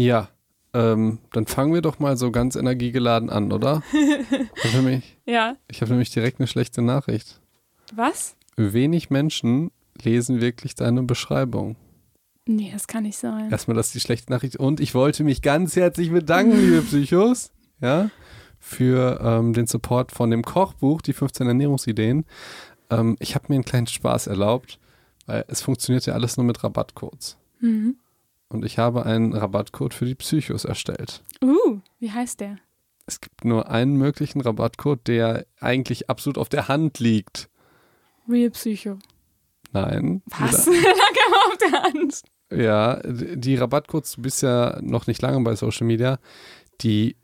Ja, ähm, dann fangen wir doch mal so ganz energiegeladen an, oder? ich habe nämlich, Ja. ich hab nämlich direkt eine schlechte Nachricht. Was? Wenig Menschen lesen wirklich deine Beschreibung. Nee, das kann nicht sein. Erstmal das ist die schlechte Nachricht. Und ich wollte mich ganz herzlich bedanken, liebe Psychos, ja, für ähm, den Support von dem Kochbuch, die 15 Ernährungsideen. Ähm, ich habe mir einen kleinen Spaß erlaubt, weil es funktioniert ja alles nur mit Rabattcodes. Mhm. Und ich habe einen Rabattcode für die Psychos erstellt. Uh, wie heißt der? Es gibt nur einen möglichen Rabattcode, der eigentlich absolut auf der Hand liegt. Real Psycho. Nein. Was? Lag auf der Hand. Ja, die Rabattcodes, du bist ja noch nicht lange bei Social Media, die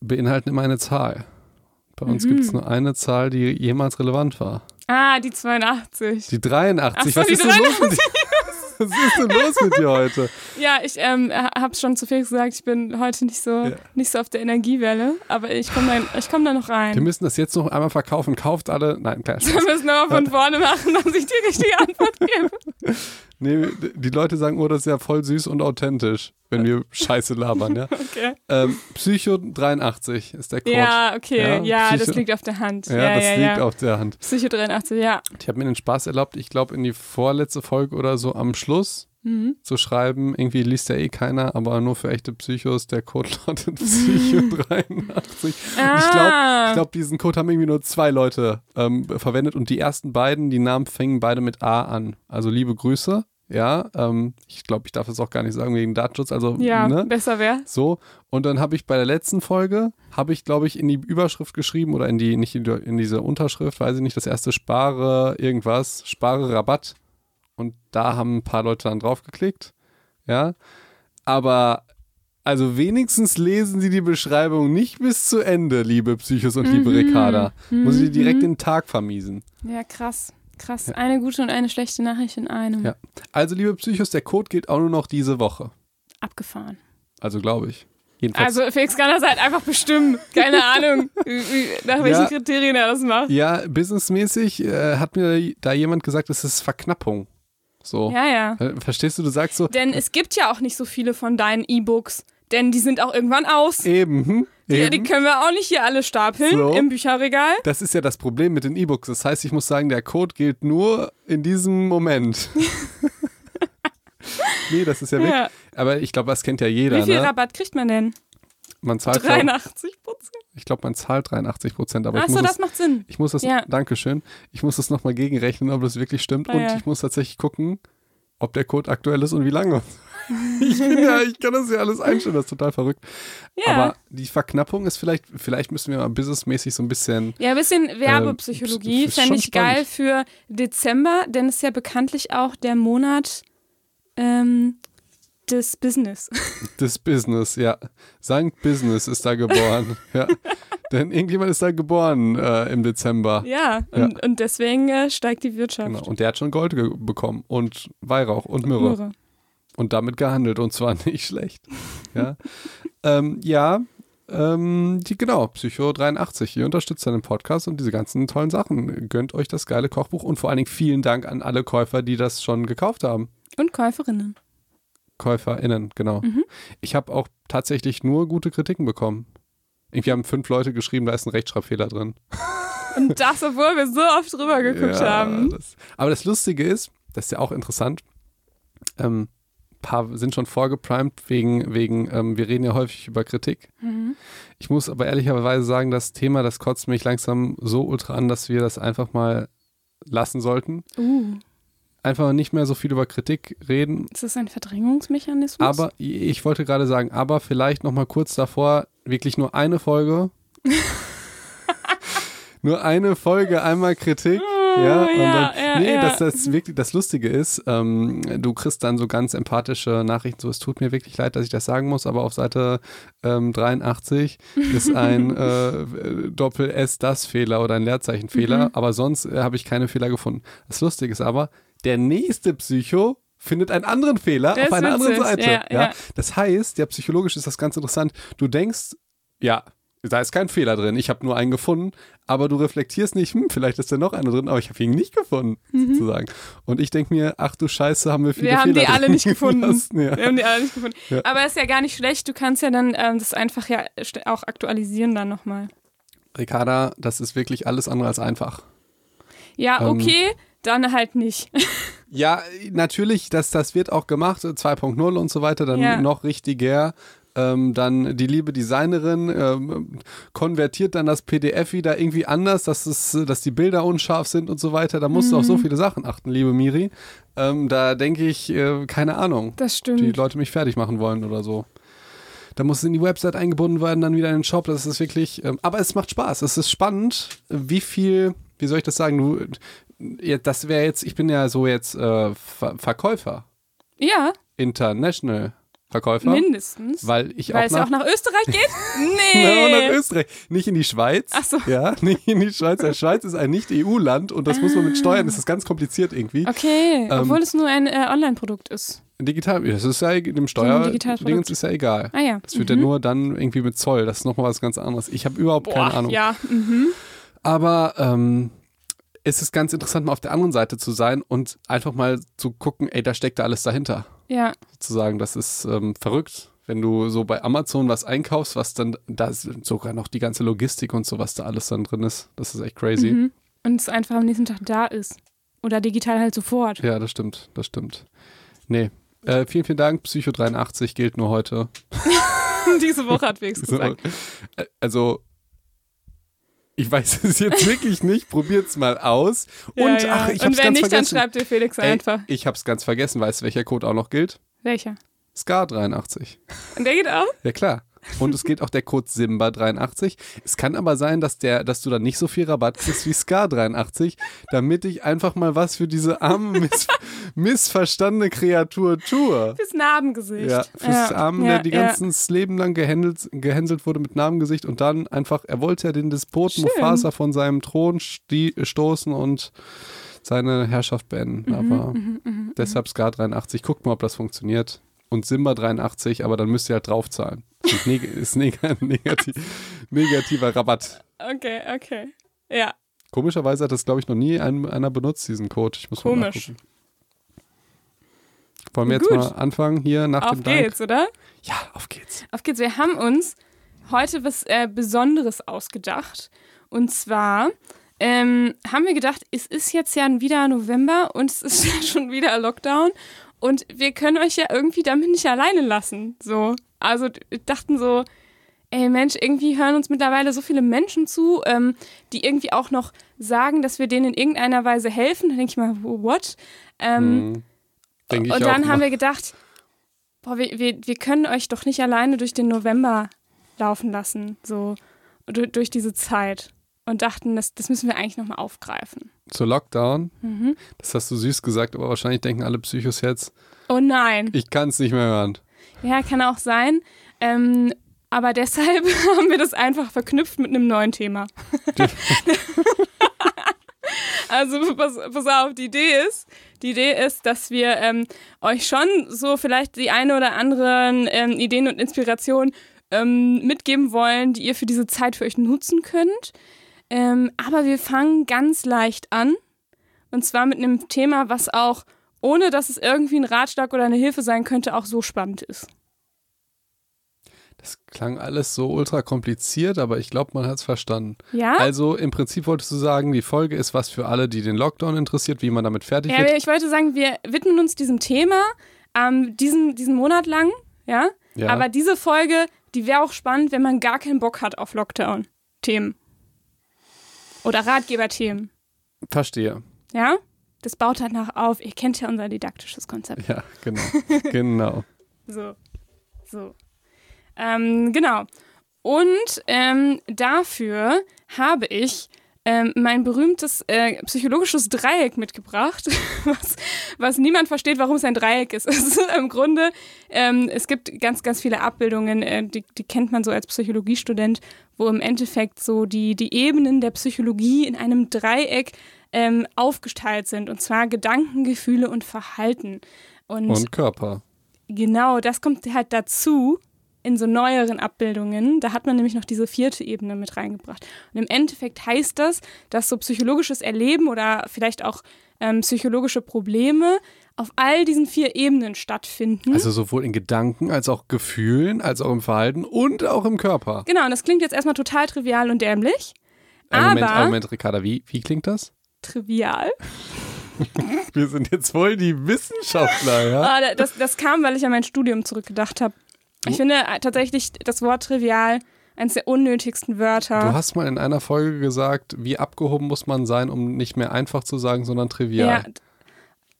beinhalten immer eine Zahl. Bei uns Mhm. gibt es nur eine Zahl, die jemals relevant war. Ah, die 82. Die 83. Ach so, Was die ist denn los mit dir? Was ist denn los mit dir heute? Ja, ich ähm, habe schon zu Felix gesagt, ich bin heute nicht so, Ja. nicht so auf der Energiewelle, aber ich komme da, komm da noch Wir rein. müssen das jetzt noch einmal verkaufen. Kauft alle. Nein, klar. Wir müssen aber von vorne machen, dass ich die richtige Antwort gebe. Nee, die Leute sagen, oh, das ist ja voll süß und authentisch, wenn wir Scheiße labern, ja. Okay. Ähm, Psycho 83 ist der Code. Ja, okay. Ja, Ja, das liegt auf der Hand. Ja, Ja, das ja, liegt auf der Hand. Psycho 83, ja. Ich habe mir den Spaß erlaubt, ich glaube, in die vorletzte Folge oder so am Schluss Mhm. zu schreiben, irgendwie liest ja eh keiner, aber nur für echte Psychos, der Code lautet Psycho 83. Ah, Ich glaube, glaub, diesen Code haben irgendwie nur zwei Leute ähm, verwendet und die ersten beiden, die Namen fingen beide mit A an. Also liebe Grüße, ja. Ähm, ich glaube, ich darf das auch gar nicht sagen wegen Datenschutz, also ja, ne? besser wäre. So, und dann habe ich bei der letzten Folge, habe ich, glaube ich, in die Überschrift geschrieben oder in die, nicht in, die, in diese Unterschrift, weiß ich nicht, das erste Spare irgendwas, Spare Rabatt. Und da haben ein paar Leute dann drauf geklickt. Ja. Aber, also wenigstens lesen sie die Beschreibung nicht bis zu Ende, liebe Psychos und liebe Mhm. Ricarda. Muss ich dir direkt Mhm. den Tag vermiesen. Ja, krass. Krass. Eine gute und eine schlechte Nachricht in einem. Ja. Also, liebe Psychos, der Code gilt auch nur noch diese Woche. Abgefahren. Also, glaube ich. Jedenfalls. Also Felix kann das halt einfach bestimmen. Keine Ahnung, nach welchen Ja. Kriterien er das macht. Ja, businessmäßig äh, hat mir da jemand gesagt, es ist Verknappung. So. Ja, ja. Äh, Verstehst du, du sagst so, Denn es gibt ja auch nicht so viele von deinen E-Books. Denn die sind auch irgendwann aus. eben, hm, Die, eben. die können wir auch nicht hier alle stapeln So. im Bücherregal. Das ist ja das Problem mit den E-Books. Das heißt, ich muss sagen, der Code gilt nur in diesem Moment. nee, das ist ja weg. Ja. Aber ich glaube, das kennt ja jeder. Wie viel ne? Rabatt kriegt man denn? Man zahlt, glaub, 83 Prozent. Ich glaube, man zahlt 83 Prozent. Aber ich Achso, muss, das es, macht Sinn. ich muss das, Ja. Dankeschön, ich muss das nochmal gegenrechnen, ob das wirklich stimmt. Ah, und ja. ich muss tatsächlich gucken, ob der Code aktuell ist und wie lange. ich, bin ja, ich kann das ja alles einstellen, das ist total verrückt. Ja. Aber die Verknappung ist vielleicht, vielleicht müssen wir mal businessmäßig so ein bisschen. Ja, ein bisschen Werbepsychologie ist fände ich geil spannend. für Dezember, denn es ist ja bekanntlich auch der Monat ähm, des Business. Das Business, ja. Sankt Business ist da geboren. ja. Denn irgendjemand ist da geboren äh, im Dezember. ja, und, und deswegen äh, steigt die Wirtschaft. Genau. Und der hat schon Gold bekommen und Weihrauch und Myrrhe. Myrrhe. Und damit gehandelt und zwar nicht schlecht. Ja, ähm, ja ähm, die, genau, Psycho 83. Ihr unterstützt den Podcast und diese ganzen tollen Sachen. Gönnt euch das geile Kochbuch und vor allen Dingen vielen Dank an alle Käufer, die das schon gekauft haben. Und Käuferinnen. KäuferInnen, genau. Mhm. Ich habe auch tatsächlich nur gute Kritiken bekommen. Irgendwie haben fünf Leute geschrieben, da ist ein Rechtschreibfehler drin. Und das, obwohl wir so oft drüber geguckt Ja, haben. Das, aber das Lustige ist, das ist ja auch interessant, ähm, ein paar sind schon vorgeprimed wegen, wegen ähm, wir reden ja häufig über Kritik. Mhm. Ich muss aber ehrlicherweise sagen, das Thema, das kotzt mich langsam so ultra an, dass wir das einfach mal lassen sollten. Uh, Einfach nicht mehr so viel über Kritik reden. ist das ein Verdrängungsmechanismus? Aber ich wollte gerade sagen, aber vielleicht noch mal kurz davor, wirklich nur eine Folge. nur eine Folge, einmal Kritik. Ja, Oh, ja, dann, ja, nee, ja. dass das wirklich das Lustige ist, ähm, du kriegst dann so ganz empathische Nachrichten, so es tut mir wirklich leid, dass ich das sagen muss, aber auf Seite ähm, 83 ist ein äh, Doppel-S-Das-Fehler oder ein Leerzeichenfehler, Mhm. aber sonst äh, habe ich keine Fehler gefunden. Das Lustige ist aber, der nächste Psycho findet einen anderen Fehler Der auf einer anderen Seite. ja, Ja, ja. Das heißt, ja, psychologisch ist das ganz interessant, du denkst, ja, da ist kein Fehler drin. Ich habe nur einen gefunden, aber du reflektierst nicht, hm, vielleicht ist da noch einer drin, aber ich habe ihn nicht gefunden, Mhm. sozusagen. Und ich denke mir, ach du Scheiße, haben wir viele Wir haben Fehler die alle nicht gefunden. gelassen, Ja. Wir haben die alle nicht gefunden. Ja. Aber ist ja gar nicht schlecht. Du kannst ja dann ähm, das einfach ja auch aktualisieren dann nochmal. Ricarda, das ist wirklich alles andere als einfach. Ja, Ähm. Dann halt nicht. Ja, natürlich, das, das wird auch gemacht, 2.0 und so weiter, dann Ja. noch richtiger. Ähm, dann die liebe Designerin ähm, konvertiert dann das PDF wieder irgendwie anders, dass, es, dass die Bilder unscharf sind und so weiter. Da musst du auf so Mhm. viele Sachen achten, liebe Miri. Ähm, da denke ich, äh, keine Ahnung, Das die stimmt. Leute mich fertig machen wollen oder so. Da muss es in die Website eingebunden werden, dann wieder in den Shop. Das ist wirklich, ähm, aber es macht Spaß. Es ist spannend, wie viel, wie soll ich das sagen? Du, das wäre jetzt, ich bin ja so jetzt äh, Ver Verkäufer, Ja, International Verkäufer, mindestens. weil ich Weil auch es ja auch nach Österreich geht? Na, Nee. nach Österreich, nicht in die Schweiz. Ach so. Ja, nicht in die Schweiz. Die Schweiz ist ein Nicht-EU-Land und das muss man mit Steuern, das ist ganz kompliziert irgendwie. Okay, Ähm, obwohl es nur ein äh, Online-Produkt ist. Digital, das ist ja dem Steuer, digitales Dingens Produkt. ist ja egal. Ah ja. Das wird ja nur dann irgendwie mit Zoll. Das ist nochmal was ganz anderes. Ich habe überhaupt Boah, keine Ahnung. ja. Mhm. Aber ähm, es ist ganz interessant, mal auf der anderen Seite zu sein und einfach mal zu gucken, ey, da steckt da alles dahinter. Ja, Sozusagen, das ist ähm, verrückt. Wenn du so bei Amazon was einkaufst, was dann, da ist sogar noch die ganze Logistik und so, was da alles dann drin ist. Das ist echt crazy. mhm. und es einfach am nächsten Tag da ist. Oder digital halt sofort. Ja, das stimmt, das stimmt. Nee. Äh, vielen, vielen Dank. Psycho 83 gilt nur heute. Diese Woche hat Wegs So, gesagt. äh, also, ich weiß es jetzt wirklich nicht. Probiert's mal aus. Und ja. ach, ich Und hab's wenn ganz nicht, dann vergessen. schreibt dir Felix Ey, einfach. ich hab's ganz vergessen. Weißt du, welcher Code auch noch gilt? Welcher? SCAR 83. Und der geht auch? Ja, klar. Und es gilt auch der Code Simba 83. Es kann aber sein, dass, der, dass du dann nicht so viel Rabatt kriegst wie SCAR 83, damit ich einfach mal was für diese arme, miss missverstandene Kreatur tue. Fürs Narbengesicht. Ja, fürs Arm, ja, der die ja. ganzen Leben lang gehändelt, gehänselt wurde mit Namengesicht und dann einfach, er wollte ja den Despoten Schön. Mufasa von seinem Thron stoßen und seine Herrschaft beenden. Mhm, Aber deshalb Scar 83, guckt mal, ob das funktioniert. Und Simba 83, aber dann müsst ihr halt draufzahlen. Ist, neg ist neg negativ negativer Rabatt. Okay, okay. Ja, Komischerweise hat das, glaube ich, noch nie ein, einer benutzt, diesen Code. Ich muss mal Komisch. nachgucken. Wollen wir jetzt Gut. mal anfangen hier nach auf dem Dank? geht's, oder? Ja, auf geht's. Auf geht's. Wir haben uns heute was äh, Besonderes ausgedacht. Und zwar ähm, haben wir gedacht, es ist jetzt ja wieder November und es ist ja schon wieder Lockdown. Und wir können euch ja irgendwie damit nicht alleine lassen. So. Also dachten so, ey Mensch, irgendwie hören uns mittlerweile so viele Menschen zu, ähm, die irgendwie auch noch sagen, dass wir denen in irgendeiner Weise helfen. Da denke ich mal, what? Ähm. Denke ich und dann haben wir gedacht, boah, wir, wir, wir können euch doch nicht alleine durch den November laufen lassen, so durch diese Zeit. Und dachten, das, das müssen wir eigentlich nochmal aufgreifen. Zur Lockdown, Mhm. das hast du süß gesagt, aber wahrscheinlich denken alle Psychos jetzt, Oh nein. ich kann es nicht mehr hören. Ja, kann auch sein. Ähm, aber deshalb haben wir das einfach verknüpft mit einem neuen Thema. also pass, pass auf, die Idee ist, die Idee ist, dass wir ähm, euch schon so vielleicht die eine oder anderen ähm, Ideen und Inspirationen ähm, mitgeben wollen, die ihr für diese Zeit für euch nutzen könnt. Ähm, aber wir fangen ganz leicht an. Und zwar mit einem Thema, was auch, ohne dass es irgendwie ein Ratschlag oder eine Hilfe sein könnte, auch so spannend ist. Das klang alles so ultra kompliziert, aber ich glaube, man hat es verstanden. Ja? Also im Prinzip wolltest du sagen, die Folge ist was für alle, die den Lockdown interessiert, wie man damit fertig Ja, wird. ich wollte sagen, wir widmen uns diesem Thema ähm, diesen, diesen Monat lang, ja? Ja. Aber diese Folge, die wäre auch spannend, wenn man gar keinen Bock hat auf Lockdown-Themen. Oder Ratgeberthemen, Verstehe. ja? Das baut halt nach auf. Ihr kennt ja unser didaktisches Konzept. Ja, genau. genau. So. So. Ähm, genau. Und ähm, dafür habe ich ähm, mein berühmtes äh, psychologisches Dreieck mitgebracht, was, was niemand versteht, warum es ein Dreieck ist. Es ist im Grunde, ähm, es gibt ganz, ganz viele Abbildungen, äh, die, die kennt man so als Psychologiestudent, wo im Endeffekt so die, die Ebenen der Psychologie in einem Dreieck ähm, aufgeteilt sind. Und zwar Gedanken, Gefühle und Verhalten. Und, Und Körper. genau, das kommt halt dazu, in so neueren Abbildungen, da hat man nämlich noch diese vierte Ebene mit reingebracht. Und im Endeffekt heißt das, dass so psychologisches Erleben oder vielleicht auch ähm, psychologische Probleme auf all diesen vier Ebenen stattfinden. Also sowohl in Gedanken als auch Gefühlen, als auch im Verhalten und auch im Körper. Genau, und das klingt jetzt erstmal total trivial und dämlich. Ein Moment, aber einen Moment, Ricarda, wie, wie klingt das? trivial. Wir sind jetzt voll die Wissenschaftler, ja? Ah, das, das kam, weil ich an mein Studium zurückgedacht habe. Ich finde äh, tatsächlich das Wort trivial eines der unnötigsten Wörter. Du hast mal in einer Folge gesagt, wie abgehoben muss man sein, um nicht mehr einfach zu sagen, sondern trivial. Ja.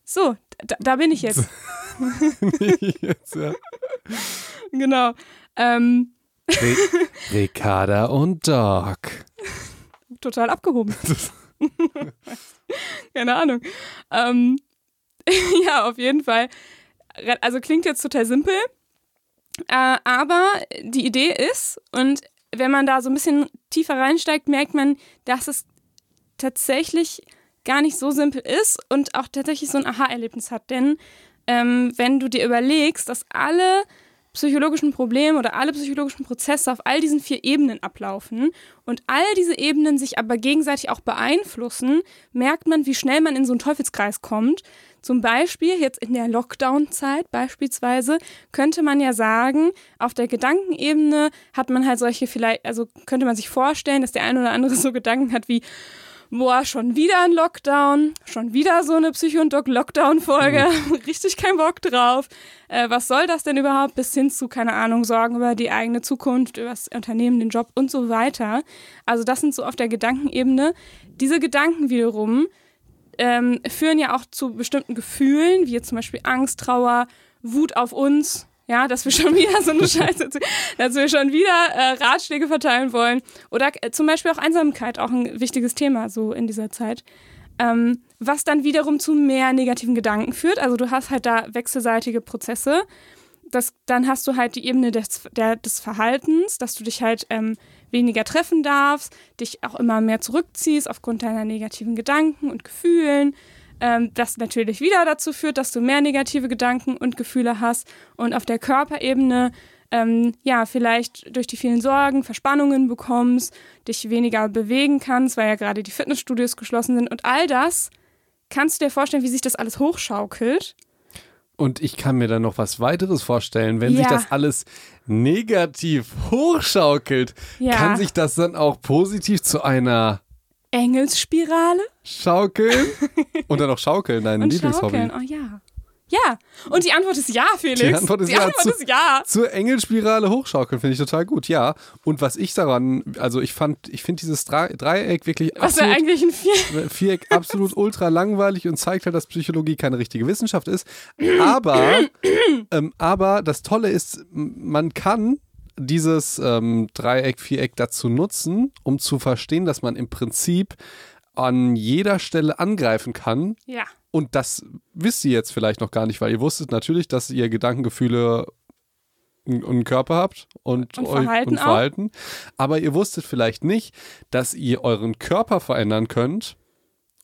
So, da, da bin ich jetzt. jetzt, ja. genau. Ähm, Re Ricarda und Doc. total abgehoben. Keine Ahnung. Ähm, ja, auf jeden Fall. Also klingt jetzt total simpel, äh, aber die Idee ist, und wenn man da so ein bisschen tiefer reinsteigt, merkt man, dass es tatsächlich gar nicht so simpel ist und auch tatsächlich so ein Aha-Erlebnis hat. Denn ähm, wenn du dir überlegst, dass alle psychologischen Probleme oder alle psychologischen Prozesse auf all diesen vier Ebenen ablaufen und all diese Ebenen sich aber gegenseitig auch beeinflussen, merkt man, wie schnell man in so einen Teufelskreis kommt. Zum Beispiel jetzt in der Lockdown-Zeit beispielsweise könnte man ja sagen, auf der Gedankenebene hat man halt solche vielleicht, also könnte man sich vorstellen, dass der eine oder andere so Gedanken hat wie, boah, schon wieder ein Lockdown, schon wieder so eine Psycho- und Doc-Lockdown-Folge, richtig kein Bock drauf. Äh, was soll das denn überhaupt? Bis hin zu, keine Ahnung, Sorgen über die eigene Zukunft, über das Unternehmen, den Job und so weiter. Also das sind so auf der Gedankenebene. Diese Gedanken wiederum ähm, führen ja auch zu bestimmten Gefühlen, wie jetzt zum Beispiel Angst, Trauer, Wut auf uns, ja, dass wir schon wieder so eine Scheiße, dass wir schon wieder äh, Ratschläge verteilen wollen. Oder äh, zum Beispiel auch Einsamkeit, auch ein wichtiges Thema so in dieser Zeit. Ähm, was dann wiederum zu mehr negativen Gedanken führt. Also du hast halt da wechselseitige Prozesse. Das, dann hast du halt die Ebene des, der, des Verhaltens, dass du dich halt ähm, weniger treffen darfst, dich auch immer mehr zurückziehst aufgrund deiner negativen Gedanken und Gefühlen. Ähm, das natürlich wieder dazu führt, dass du mehr negative Gedanken und Gefühle hast und auf der Körperebene ähm, ja vielleicht durch die vielen Sorgen Verspannungen bekommst, dich weniger bewegen kannst, weil ja gerade die Fitnessstudios geschlossen sind und all das. Kannst du dir vorstellen, wie sich das alles hochschaukelt? Und ich kann mir dann noch was weiteres vorstellen. Wenn sich Ja. das alles negativ hochschaukelt, Ja. kann sich das dann auch positiv zu einer Engelsspirale Schaukeln und dann noch Schaukeln, dein und Lieblingshobby. Schaukeln. Oh ja. Ja. Und die Antwort ist ja, Felix. Die Antwort ist die ja. Antwort Zu- ist ja. Zur Engelspirale hochschaukeln finde ich total gut, ja. Und was ich daran, also ich fand, ich finde dieses Dre- Dreieck wirklich Was wäre absolut, eigentlich ein Vier? Viereck absolut ultra langweilig und zeigt halt, dass Psychologie keine richtige Wissenschaft ist. Aber, ähm, aber das Tolle ist, man kann dieses ähm, Dreieck, Viereck dazu nutzen, um zu verstehen, dass man im Prinzip an jeder Stelle angreifen kann, Ja. Und das wisst ihr jetzt vielleicht noch gar nicht, weil ihr wusstet natürlich, dass ihr Gedankengefühle und einen Körper habt und, Und euch- Verhalten und auch. Verhalten. Aber ihr wusstet vielleicht nicht, dass ihr euren Körper verändern könnt.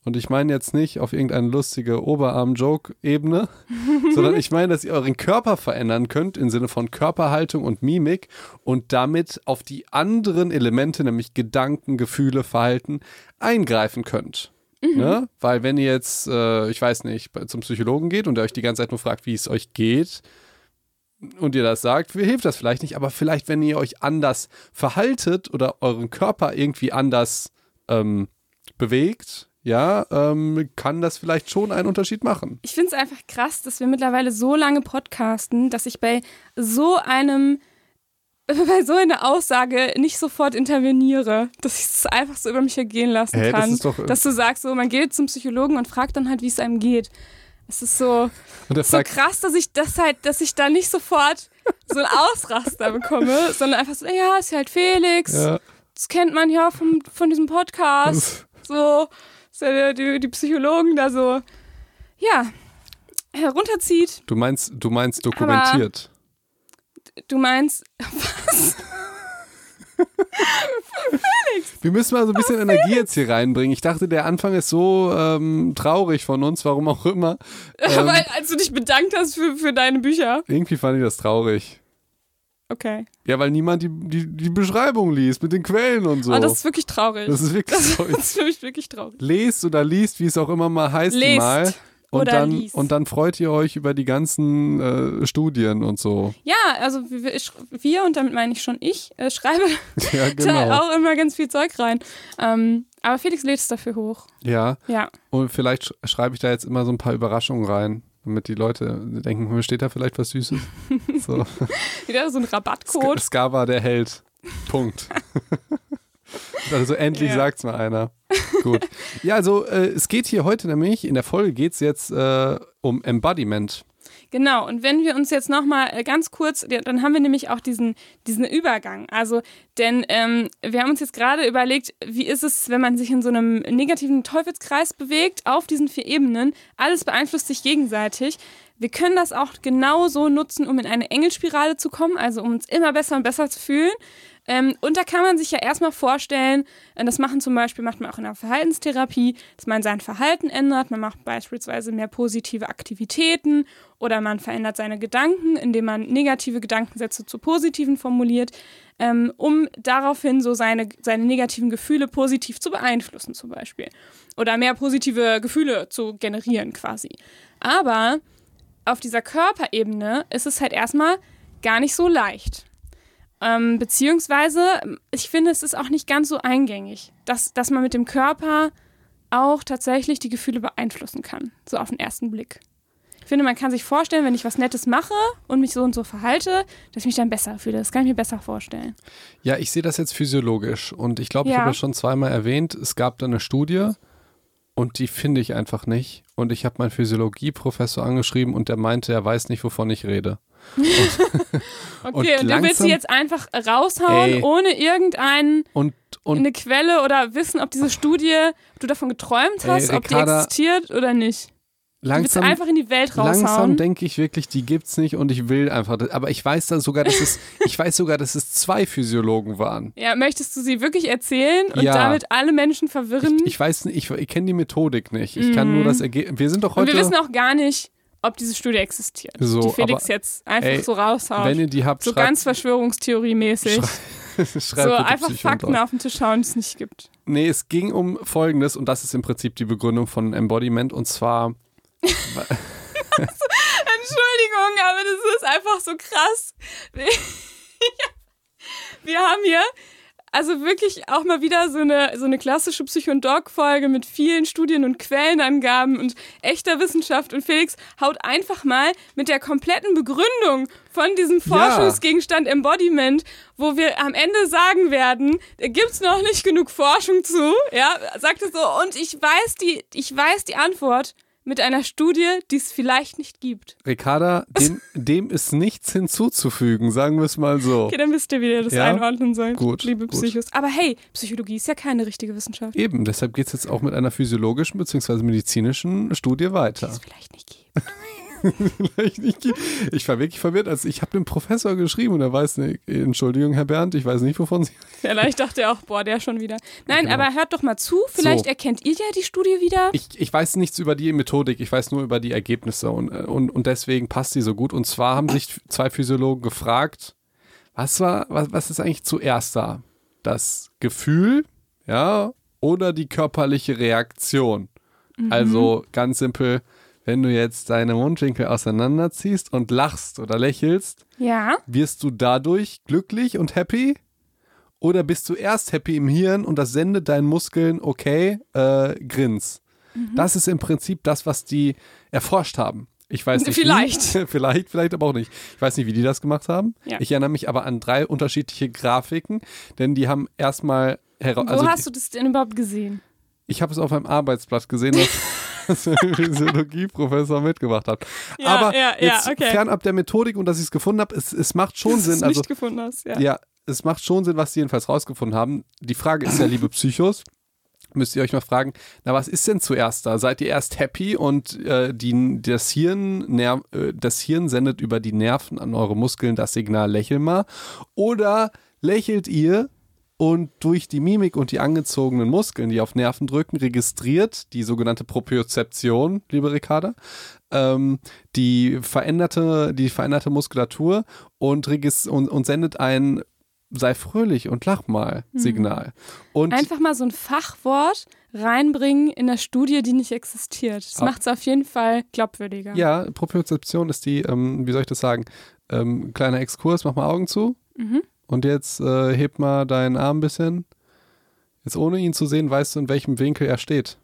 Und ich meine jetzt nicht auf irgendeine lustige Oberarm-Joke-Ebene, sondern ich meine, dass ihr euren Körper verändern könnt im Sinne von Körperhaltung und Mimik und damit auf die anderen Elemente, nämlich Gedanken, Gefühle, Verhalten, eingreifen könnt. Ne? Weil wenn ihr jetzt, äh, ich weiß nicht, zum Psychologen geht und er euch die ganze Zeit nur fragt, wie es euch geht, und ihr das sagt, hilft das vielleicht nicht, aber vielleicht, wenn ihr euch anders verhaltet oder euren Körper irgendwie anders ähm, bewegt, ja, ähm, kann das vielleicht schon einen Unterschied machen. Ich finde es einfach krass, dass wir mittlerweile so lange podcasten, dass ich bei so einem, bei so einer Aussage nicht sofort interveniere, dass ich es einfach so über mich ergehen lassen das kann. ist doch- dass du sagst, so, man geht zum Psychologen und fragt dann halt, wie es einem geht. Es ist so, so krass, dass ich das halt, dass ich da nicht sofort so einen Ausraster bekomme, sondern einfach so, ja, ist ja halt Felix, ja, das kennt man ja vom, von diesem Podcast. So, so die, die Psychologen da so, ja, herunterzieht. du meinst, du meinst dokumentiert. Du meinst, Wir müssen mal so ein Oh, bisschen Energie jetzt hier reinbringen. Ich dachte, der Anfang ist so ähm, traurig von uns, warum auch immer. Ähm, weil als du dich bedankt hast für, für deine Bücher. irgendwie fand ich das traurig. Okay. Ja, weil niemand die, die, die Beschreibung liest mit den Quellen und so. Und das ist wirklich traurig. Das ist wirklich das, so. das ist für mich wirklich traurig. Lest oder liest, wie es auch immer mal heißt, Lest mal. Und oder dann, liest. und dann freut ihr euch über die ganzen äh, Studien und so. Ja, also wir, und damit meine ich schon ich, äh, schreibe Ja, da genau. auch immer ganz viel Zeug rein. Ähm, aber Felix lädt es dafür hoch. Ja, Ja. und vielleicht sch schreibe ich da jetzt immer so ein paar Überraschungen rein, damit die Leute denken, hm, steht da vielleicht was Süßes? So. Wieder so ein Sk Rabattcode. Skava der Held. Punkt. also endlich Ja. sagt's mal einer. Gut. Ja, also äh, es geht hier heute nämlich, in der Folge geht's jetzt äh, um Embodiment. Genau, und wenn wir uns jetzt nochmal äh, ganz kurz, dann haben wir nämlich auch diesen, diesen Übergang. Also, denn ähm, wir haben uns jetzt gerade überlegt, wie ist es, wenn man sich in so einem negativen Teufelskreis bewegt, auf diesen vier Ebenen. Alles beeinflusst sich gegenseitig. Wir können das auch genauso nutzen, um in eine Engelspirale zu kommen, also um uns immer besser und besser zu fühlen. Ähm, und da kann man sich ja erstmal vorstellen, äh, das machen zum Beispiel, macht man auch in der Verhaltenstherapie, dass man sein Verhalten ändert. Man macht beispielsweise mehr positive Aktivitäten oder man verändert seine Gedanken, indem man negative Gedankensätze zu positiven formuliert, ähm, um daraufhin so seine, seine negativen Gefühle positiv zu beeinflussen zum Beispiel. Oder mehr positive Gefühle zu generieren quasi. Aber auf dieser Körperebene ist es halt erstmal gar nicht so leicht. Ähm, beziehungsweise, ich finde, es ist auch nicht ganz so eingängig, dass, dass man mit dem Körper auch tatsächlich die Gefühle beeinflussen kann, so auf den ersten Blick. Ich finde, man kann sich vorstellen, wenn ich was Nettes mache und mich so und so verhalte, dass ich mich dann besser fühle. Das kann ich mir besser vorstellen. Ja, ich sehe das jetzt physiologisch und ich glaube, ich Ja. habe das schon zweimal erwähnt. Es gab da eine Studie und die finde ich einfach nicht. Und ich habe meinen Physiologieprofessor angeschrieben und der meinte, er weiß nicht, wovon ich rede. Okay, Und und, du willst langsam- sie jetzt einfach raushauen, Ey. ohne irgendeinen Und, und eine Quelle oder wissen, ob diese Studie, ob du davon geträumt Ey, hast, ob die Ricarda, existiert oder nicht. Du willst langsam, einfach in die Welt raushauen. langsam denke ich wirklich, die gibt's nicht und ich will einfach. Aber ich weiß dann sogar, dass es, ich weiß sogar, dass es zwei Physiologen waren. ja, möchtest du sie wirklich erzählen und Ja. damit alle Menschen verwirren? Ich, ich weiß nicht, ich, ich kenne die Methodik nicht. Ich kann nur das Ergebnis. Wir sind doch und heute. wir wissen auch gar nicht, ob diese Studie existiert. So, die Felix jetzt einfach ey, so raushaut. wenn ihr die habt, so ganz Verschwörungstheorie-mäßig. So einfach Fakten auf den Tisch hauen, die es nicht gibt. Nee, es ging um Folgendes und das ist im Prinzip die Begründung von Embodiment und zwar. Entschuldigung, aber das ist einfach so krass. Wir haben hier also wirklich auch mal wieder so eine, so eine klassische Psycho- und Doc-Folge mit vielen Studien und Quellenangaben und echter Wissenschaft. Und Felix haut einfach mal mit der kompletten Begründung von diesem Forschungsgegenstand Embodiment, wo wir am Ende sagen werden, da gibt's noch nicht genug Forschung zu, ja, sagt er so, und ich weiß die, ich weiß die Antwort mit einer Studie, die es vielleicht nicht gibt. Ricarda, dem, dem ist nichts hinzuzufügen, sagen wir es mal so. Okay, dann wisst ihr, wie ihr das Ja? einordnen sollt, Gut, liebe gut. Psychos. Aber hey, Psychologie ist ja keine richtige Wissenschaft. Eben, deshalb geht es jetzt auch mit einer physiologischen bzw. medizinischen Studie Die weiter. es vielleicht nicht gibt. Vielleicht nicht. Ich war wirklich verwirrt. Also ich habe dem Professor geschrieben und er weiß nicht, Entschuldigung, Herr Bernd, ich weiß nicht, wovon Sie. Vielleicht dachte er auch, boah, der schon wieder. Nein, Genau. aber hört doch mal zu. Vielleicht So. erkennt ihr ja die Studie wieder. Ich, ich weiß nichts über die Methodik, ich weiß nur über die Ergebnisse und, äh, und, und deswegen passt die so gut. Und zwar haben sich zwei Physiologen gefragt, was war, was, was ist eigentlich zuerst da? Das Gefühl, ja, oder die körperliche Reaktion? Also ganz simpel, wenn du jetzt deine Mundwinkel auseinanderziehst und lachst oder lächelst, ja. wirst du dadurch glücklich und happy? Oder bist du erst happy im Hirn und das sendet deinen Muskeln, okay, äh, grins? Das ist im Prinzip das, was die erforscht haben. Ich weiß nicht. Vielleicht. Wie. vielleicht, vielleicht aber auch nicht. Ich weiß nicht, wie die das gemacht haben. Ja. Ich erinnere mich aber an drei unterschiedliche Grafiken, denn die haben erstmal heraus. Wo Also hast du das denn überhaupt gesehen? ich habe es auf einem Arbeitsblatt gesehen, ein Physiologieprofessor mitgebracht hat. Ja, aber ja, ja, jetzt okay. fernab der Methodik und dass ich es gefunden habe, es, es macht schon Dass Sinn. Also nicht gefunden hast. Ja. ja, es macht schon Sinn, was sie jedenfalls rausgefunden haben. Die Frage ist ja, liebe Psychos, müsst ihr euch mal fragen, na, was ist denn zuerst da? Seid ihr erst happy und äh, die, das, Hirn, ner, äh, das Hirn sendet über die Nerven an eure Muskeln das Signal lächel mal? Oder lächelt ihr und durch die Mimik und die angezogenen Muskeln, die auf Nerven drücken, registriert die sogenannte Propriozeption, liebe Ricarda, ähm, die veränderte, die veränderte Muskulatur und, und, und sendet ein sei fröhlich und lach mal Signal. Und Einfach mal so ein Fachwort reinbringen in der Studie, die nicht existiert. Das macht es auf jeden Fall glaubwürdiger. ja, Propriozeption ist die, ähm, wie soll ich das sagen, ähm, kleiner Exkurs, mach mal Augen zu. Mhm. Und jetzt äh, heb mal deinen Arm ein bisschen. Jetzt ohne ihn zu sehen, weißt du, in welchem Winkel er steht.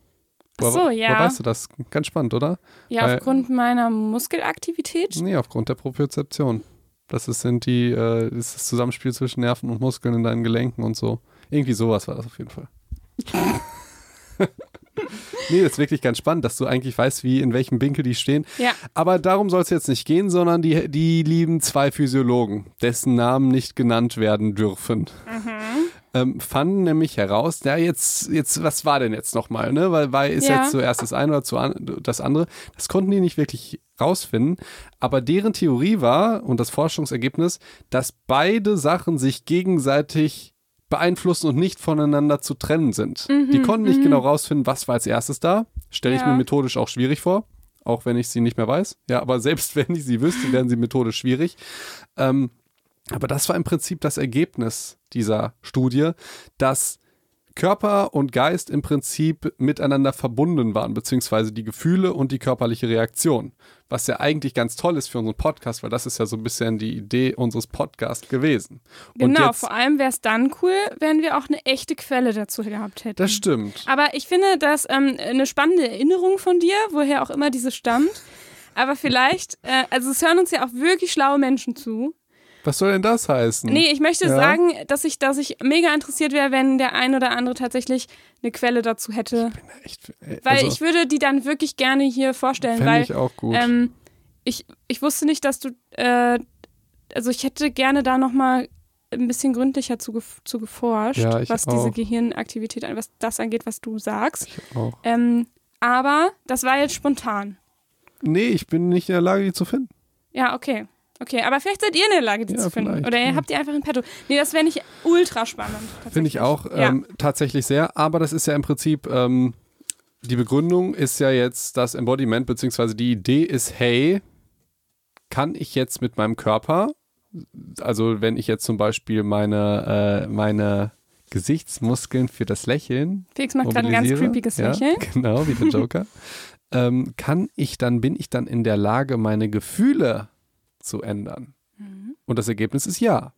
Ach so, ja. Woher weißt du das? Ganz spannend, oder? Ja, Weil- aufgrund meiner Muskelaktivität. Nee, aufgrund der Propriozeption. Das ist, sind die, äh, das das Zusammenspiel zwischen Nerven und Muskeln in deinen Gelenken und so. Irgendwie sowas war das auf jeden Fall. nee, das ist wirklich ganz spannend, dass du eigentlich weißt, wie in welchem Winkel die stehen. Ja. Aber darum soll es jetzt nicht gehen, sondern die, die lieben zwei Physiologen, dessen Namen nicht genannt werden dürfen. Ähm, fanden nämlich heraus, ja, jetzt, jetzt, was war denn jetzt nochmal, ne? Weil, weil ist Ja. jetzt zuerst das eine oder zu an, das andere. Das konnten die nicht wirklich rausfinden. Aber deren Theorie war und das Forschungsergebnis, dass beide Sachen sich gegenseitig beeinflussen und nicht voneinander zu trennen sind. die konnten nicht genau rausfinden, was war als erstes da. Stelle ich Ja. mir methodisch auch schwierig vor. Auch wenn ich sie nicht mehr weiß. Ja, aber selbst wenn ich sie wüsste, wären sie methodisch schwierig. Ähm, aber das war im Prinzip das Ergebnis dieser Studie, dass Körper und Geist im Prinzip miteinander verbunden waren, beziehungsweise die Gefühle und die körperliche Reaktion. Was ja eigentlich ganz toll ist für unseren Podcast, weil das ist ja so ein bisschen die Idee unseres Podcasts gewesen. Genau, jetzt, vor allem wäre es dann cool, wenn wir auch eine echte Quelle dazu gehabt hätten. das stimmt. Aber ich finde das ähm, eine spannende Erinnerung von dir, woher auch immer diese stammt. Aber vielleicht, äh, also es hören uns ja auch wirklich schlaue Menschen zu. Was soll denn das heißen? Nee, ich möchte Ja. sagen, dass ich, dass ich mega interessiert wäre, wenn der ein oder andere tatsächlich eine Quelle dazu hätte. Echt, äh, Weil also, ich würde die dann wirklich gerne hier vorstellen, fände weil ich auch gut. ähm, ich, ich wusste nicht, dass du, äh, also ich hätte gerne da nochmal ein bisschen gründlicher zu, zu geforscht, Ja, ich was diese auch. Gehirnaktivität, an- was das angeht, was du sagst. ich auch. Ähm, aber das war jetzt spontan. Nee, ich bin nicht in der Lage, die zu finden. Ja, okay. Okay, aber vielleicht seid ihr in der Lage, die Ja, zu finden. Oder ihr ja. habt die einfach in petto. Nee, das wäre nicht ultra spannend. Finde ich auch Ja. ähm, tatsächlich sehr. Aber das ist ja im Prinzip, ähm, die Begründung ist ja jetzt das Embodiment, beziehungsweise die Idee ist, hey, kann ich jetzt mit meinem Körper, also wenn ich jetzt zum Beispiel meine, äh, meine Gesichtsmuskeln für das Lächeln Felix macht gerade ein ganz creepiges ja, Lächeln. Genau, wie der Joker. ähm, kann ich dann, bin ich dann in der Lage, meine Gefühle zu ändern? Mhm. Und das Ergebnis ist ja.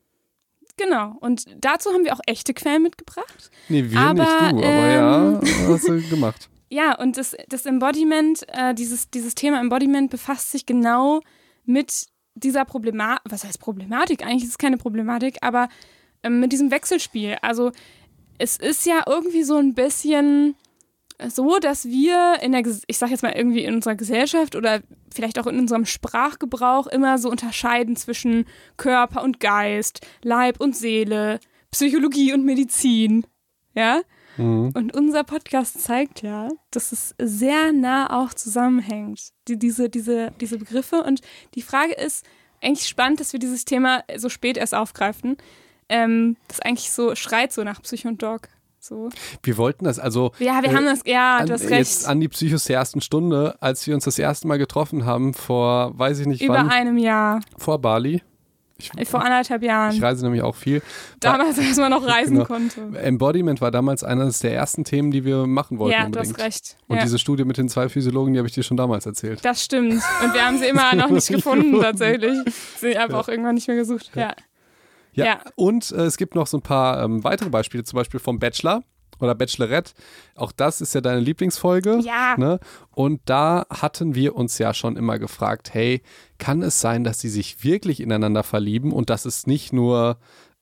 Genau. Und dazu haben wir auch echte Quellen mitgebracht. Nee, wir Aber, nicht du, aber ähm, ja, hast du gemacht. Ja, und das, das Embodiment, äh, dieses, dieses Thema Embodiment befasst sich genau mit dieser Problematik, was heißt Problematik? Eigentlich ist es keine Problematik, aber ähm, mit diesem Wechselspiel. Also es ist ja irgendwie so ein bisschen so, dass wir in der, ich sag jetzt mal irgendwie in unserer Gesellschaft oder vielleicht auch in unserem Sprachgebrauch immer so unterscheiden zwischen Körper und Geist, Leib und Seele, Psychologie und Medizin. Ja? Mhm. Und unser Podcast zeigt ja, dass es sehr nah auch zusammenhängt, die, diese, diese, diese Begriffe. Und die Frage ist eigentlich spannend, dass wir dieses Thema so spät erst aufgreifen. Ähm, das eigentlich so schreit so nach Psycho und Dog. So. Wir wollten das, also Ja, wir Äh, haben das, ja, an, du hast jetzt recht. an die Psychos der ersten Stunde, als wir uns das erste Mal getroffen haben, vor, weiß ich nicht Über wann, einem Jahr, vor Bali. Ich, vor anderthalb Jahren. ich reise nämlich auch viel. Damals, als man noch reisen Genau. konnte. Embodiment war damals eines der ersten Themen, die wir machen wollten Ja, du unbedingt. hast recht. Und ja. diese Studie mit den zwei Physiologen, die habe ich dir schon damals erzählt. Das stimmt. Und wir haben sie immer noch nicht gefunden, tatsächlich. Sie haben auch irgendwann nicht mehr gesucht. Ja. Ja. Ja. Und äh, es gibt noch so ein paar ähm, weitere Beispiele, zum Beispiel vom Bachelor oder Bachelorette. Auch das ist ja deine Lieblingsfolge. Ja. Ne? Und da hatten wir uns ja schon immer gefragt, hey, kann es sein, dass sie sich wirklich ineinander verlieben und dass es nicht nur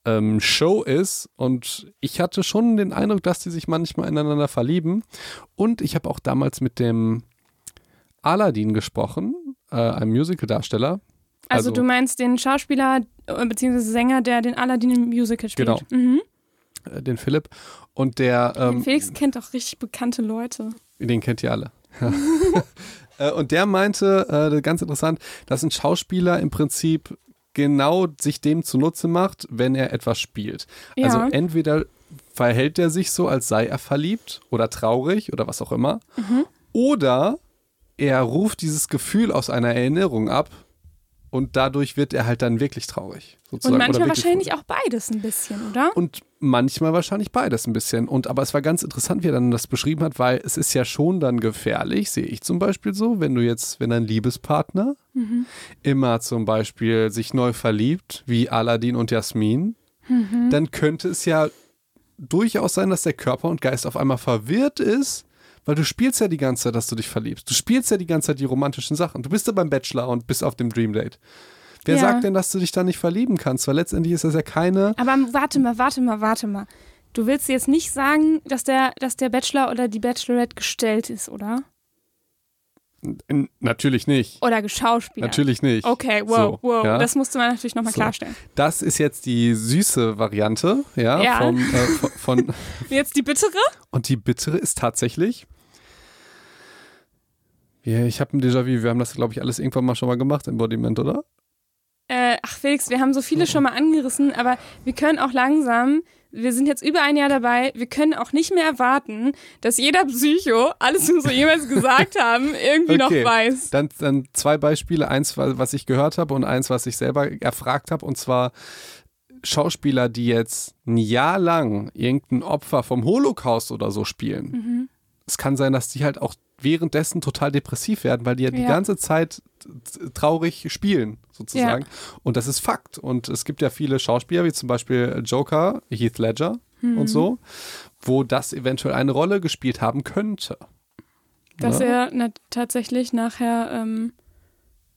ähm, Show ist? Und ich hatte schon den Eindruck, dass die sich manchmal ineinander verlieben. Und ich habe auch damals mit dem Aladdin gesprochen, äh, einem Musical-Darsteller. Also, Also- du meinst den Schauspieler äh, bzw. Sänger, der den Aladdin im Musical spielt. Genau. Mhm. äh, den Philipp. Und der, ähm, Felix kennt auch richtig bekannte Leute. den kennt ihr alle. Äh, und der meinte, äh, ganz interessant, dass ein Schauspieler im Prinzip genau sich dem zunutze macht, wenn er etwas spielt. Ja. Also entweder verhält er sich so, als sei er verliebt oder traurig oder was auch immer. Mhm. Oder er ruft dieses Gefühl aus einer Erinnerung ab und dadurch wird er halt dann wirklich traurig. Sozusagen, Und manchmal wahrscheinlich auch beides ein bisschen, oder? und manchmal wahrscheinlich beides ein bisschen. Und aber es war ganz interessant, wie er dann das beschrieben hat, weil es ist ja schon dann gefährlich, sehe ich zum Beispiel so, wenn du jetzt, wenn dein Liebespartner Mhm. immer zum Beispiel sich neu verliebt, wie Aladdin und Jasmin, Mhm. dann könnte es ja durchaus sein, dass der Körper und Geist auf einmal verwirrt ist, weil du spielst ja die ganze Zeit, dass du dich verliebst. Du spielst ja die ganze Zeit die romantischen Sachen. Du bist ja beim Bachelor und bist auf dem Dream Date. Wer Ja. sagt denn, dass du dich da nicht verlieben kannst? Weil letztendlich ist das ja keine Aber warte mal, warte mal, warte mal. Du willst jetzt nicht sagen, dass der, dass der Bachelor oder die Bachelorette gestellt ist, oder? N- Natürlich nicht. Oder geschauspielert? Natürlich nicht. Okay, wow, So, wow. ja. Das musste man natürlich nochmal So. klarstellen. Das ist jetzt die süße Variante, ja, Ja. Vom, äh, von, von Jetzt die bittere? und die bittere ist tatsächlich. Ja, ich habe ein Déjà-vu. Wir haben das, glaube ich, alles irgendwann mal schon mal gemacht, Embodiment, oder? Äh, ach Felix, wir haben so viele schon mal angerissen, aber wir können auch langsam, wir sind jetzt über ein Jahr dabei, wir können auch nicht mehr erwarten, dass jeder Psycho, alles, was wir jemals gesagt haben, irgendwie Okay. noch weiß. Dann, dann zwei Beispiele. Eins, wa- was ich gehört habe und eins, was ich selber erfragt habe. Und zwar Schauspieler, die jetzt ein Jahr lang irgendein Opfer vom Holocaust oder so spielen. Mhm. Es kann sein, dass die halt auch währenddessen total depressiv werden, weil die ja die Ja. ganze Zeit traurig spielen, sozusagen. Und das ist Fakt. Und es gibt ja viele Schauspieler, wie zum Beispiel Joker, Heath Ledger Mhm. und so, wo das eventuell eine Rolle gespielt haben könnte. Dass Ja. er na, tatsächlich nachher ähm,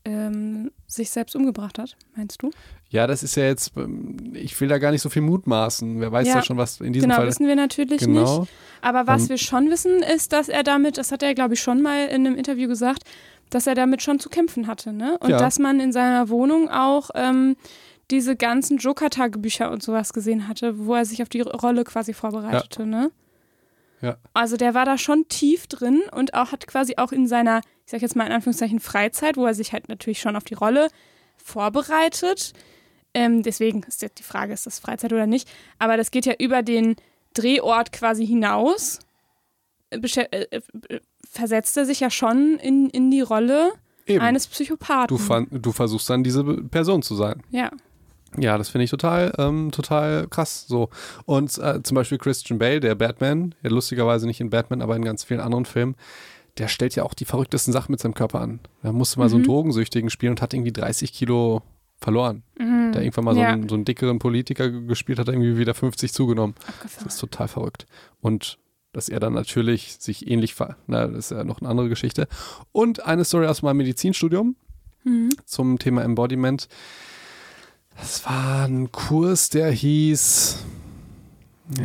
ähm, sich selbst umgebracht hat, meinst du? Ja, das ist ja jetzt, ähm, ich will da gar nicht so viel mutmaßen. Wer weiß Ja, ja, schon, was in diesem Genau, Fall. wissen wir natürlich nicht. Genau. Aber was Ähm, wir schon wissen, ist, dass er damit, das hat er, glaube ich, schon mal in einem Interview gesagt, dass er damit schon zu kämpfen hatte. Ne? Und Ja. dass man in seiner Wohnung auch ähm, diese ganzen Joker-Tagebücher und sowas gesehen hatte, wo er sich auf die Rolle quasi vorbereitete. Ne? Ja. Also der war da schon tief drin und auch hat quasi auch in seiner, ich sag jetzt mal in Anführungszeichen, Freizeit, wo er sich halt natürlich schon auf die Rolle vorbereitet. Ähm, deswegen ist jetzt die Frage, ist das Freizeit oder nicht? Aber das geht ja über den Drehort quasi hinaus. Äh, beschä- äh, äh, versetzt er sich ja schon in, in die Rolle Eben. eines Psychopathen. Du, du versuchst dann diese Person zu sein. ja. Ja, das finde ich total, ähm, total krass. So. Und äh, zum Beispiel Christian Bale, der Batman, ja lustigerweise nicht in Batman, aber in ganz vielen anderen Filmen, der stellt ja auch die verrücktesten Sachen mit seinem Körper an. Da musste mal so einen Mhm. Drogensüchtigen spielen und hat irgendwie 30 Kilo verloren. Mhm. Der irgendwann mal so, Ja. einen, so einen dickeren Politiker gespielt hat, irgendwie wieder 50 zugenommen. Das Abgefahren. ist total verrückt. Und dass er dann natürlich sich ähnlich ver... Na, das ist ja noch eine andere Geschichte. Und eine Story aus meinem Medizinstudium Mhm. zum Thema Embodiment. Das war ein Kurs, der hieß,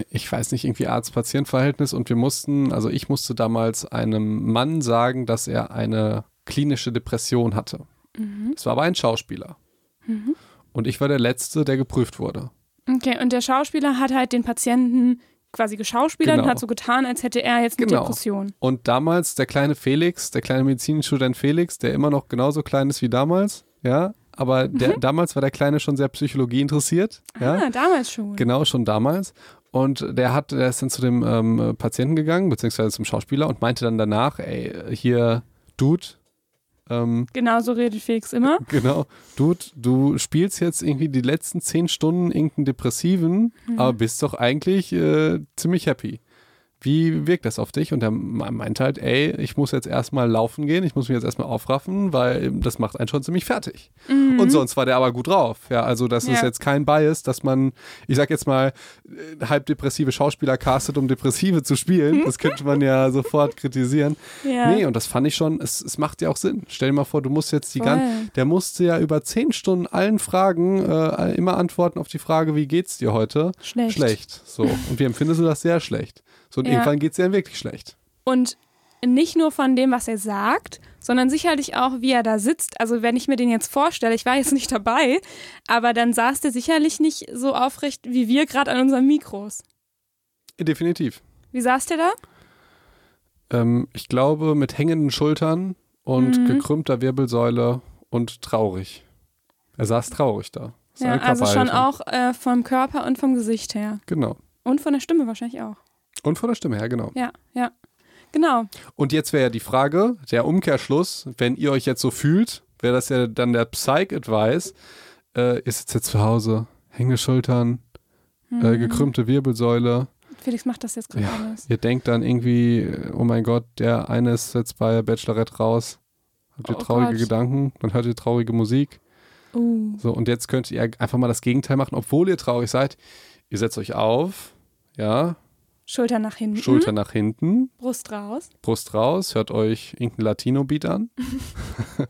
ich weiß nicht, irgendwie Arzt-Patient-Verhältnis und wir mussten, also ich musste damals einem Mann sagen, dass er eine klinische Depression hatte. Mhm. Es war aber ein Schauspieler. Mhm. Und ich war der Letzte, der geprüft wurde. Okay, und der Schauspieler hat halt den Patienten quasi geschauspielert und Genau. hat so getan, als hätte er jetzt eine Genau. Depression. Und damals der kleine Felix, der kleine Medizinstudent Felix, der immer noch genauso klein ist wie damals, ja, aber der, damals war der Kleine schon sehr Psychologie interessiert, ja. Ah, damals schon. Genau, schon damals. Und der hat, der ist dann zu dem ähm, Patienten gegangen, beziehungsweise zum Schauspieler und meinte dann danach, ey, hier, Dude, ähm, Genau so redet Felix immer. genau, Dude, du spielst jetzt irgendwie die letzten zehn Stunden irgendeinen Depressiven, aber bist doch eigentlich äh, ziemlich happy. Wie wirkt das auf dich? Und er meinte halt, ey, ich muss jetzt erstmal laufen gehen, ich muss mich jetzt erstmal aufraffen, weil das macht einen schon ziemlich fertig. Mhm. Und sonst war der aber gut drauf. Ja, also das ist Ja. jetzt kein Bias, dass man, ich sag jetzt mal, äh, halb depressive Schauspieler castet, um Depressive zu spielen. Das könnte man ja sofort kritisieren. Ja. Nee, und das fand ich schon, es, es macht ja auch Sinn. Stell dir mal vor, du musst jetzt die ganze, der musste ja über zehn Stunden allen Fragen äh, immer antworten auf die Frage, wie geht's dir heute? Schlecht. Schlecht. So. Und wie empfindest du das? Sehr schlecht. So, und Ja. irgendwann geht's dir dann wirklich schlecht. Und nicht nur von dem, was er sagt, sondern sicherlich auch, wie er da sitzt. Also wenn ich mir den jetzt vorstelle, ich war jetzt nicht dabei, aber dann saß der sicherlich nicht so aufrecht wie wir gerade an unseren Mikros. Definitiv. Wie saß der da? Ähm, ich glaube, mit hängenden Schultern und Mhm. gekrümmter Wirbelsäule und traurig. Er saß traurig da. Ja, also schon auch äh, vom Körper und vom Gesicht her. Genau. Und von der Stimme wahrscheinlich auch. Und von der Stimme her, genau. Ja, ja. Genau. Und jetzt wäre ja die Frage, der Umkehrschluss, wenn ihr euch jetzt so fühlt, wäre das ja dann der Psych-Advice. Äh, ihr sitzt jetzt zu Hause, hängende Schultern, Mhm. äh, gekrümmte Wirbelsäule. Felix macht das jetzt gerade Ja, alles. ihr denkt dann irgendwie, äh, oh mein Gott, der eine ist jetzt bei Bachelorette raus. Habt ihr Oh traurige Gott. Gedanken, dann hört ihr traurige Musik. Uh. So, und jetzt könnt ihr einfach mal das Gegenteil machen, obwohl ihr traurig seid. Ihr setzt euch auf, ja, Schulter nach hinten. Schulter nach hinten, Brust raus. Brust raus, hört euch irgendein Latino-Beat an.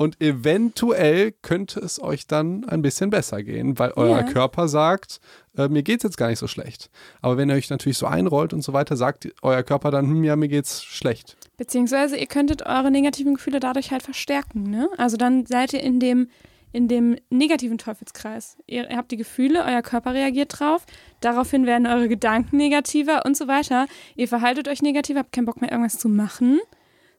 Und eventuell könnte es euch dann ein bisschen besser gehen, weil euer Ja. Körper sagt, äh, mir geht's jetzt gar nicht so schlecht. Aber wenn ihr euch natürlich so einrollt und so weiter, sagt euer Körper dann, hm, ja, mir geht's schlecht. Beziehungsweise ihr könntet eure negativen Gefühle dadurch halt verstärken, ne? Also dann seid ihr in dem, in dem negativen Teufelskreis. Ihr, ihr habt die Gefühle, euer Körper reagiert drauf, daraufhin werden eure Gedanken negativer und so weiter. Ihr verhaltet euch negativ, habt keinen Bock mehr irgendwas zu machen.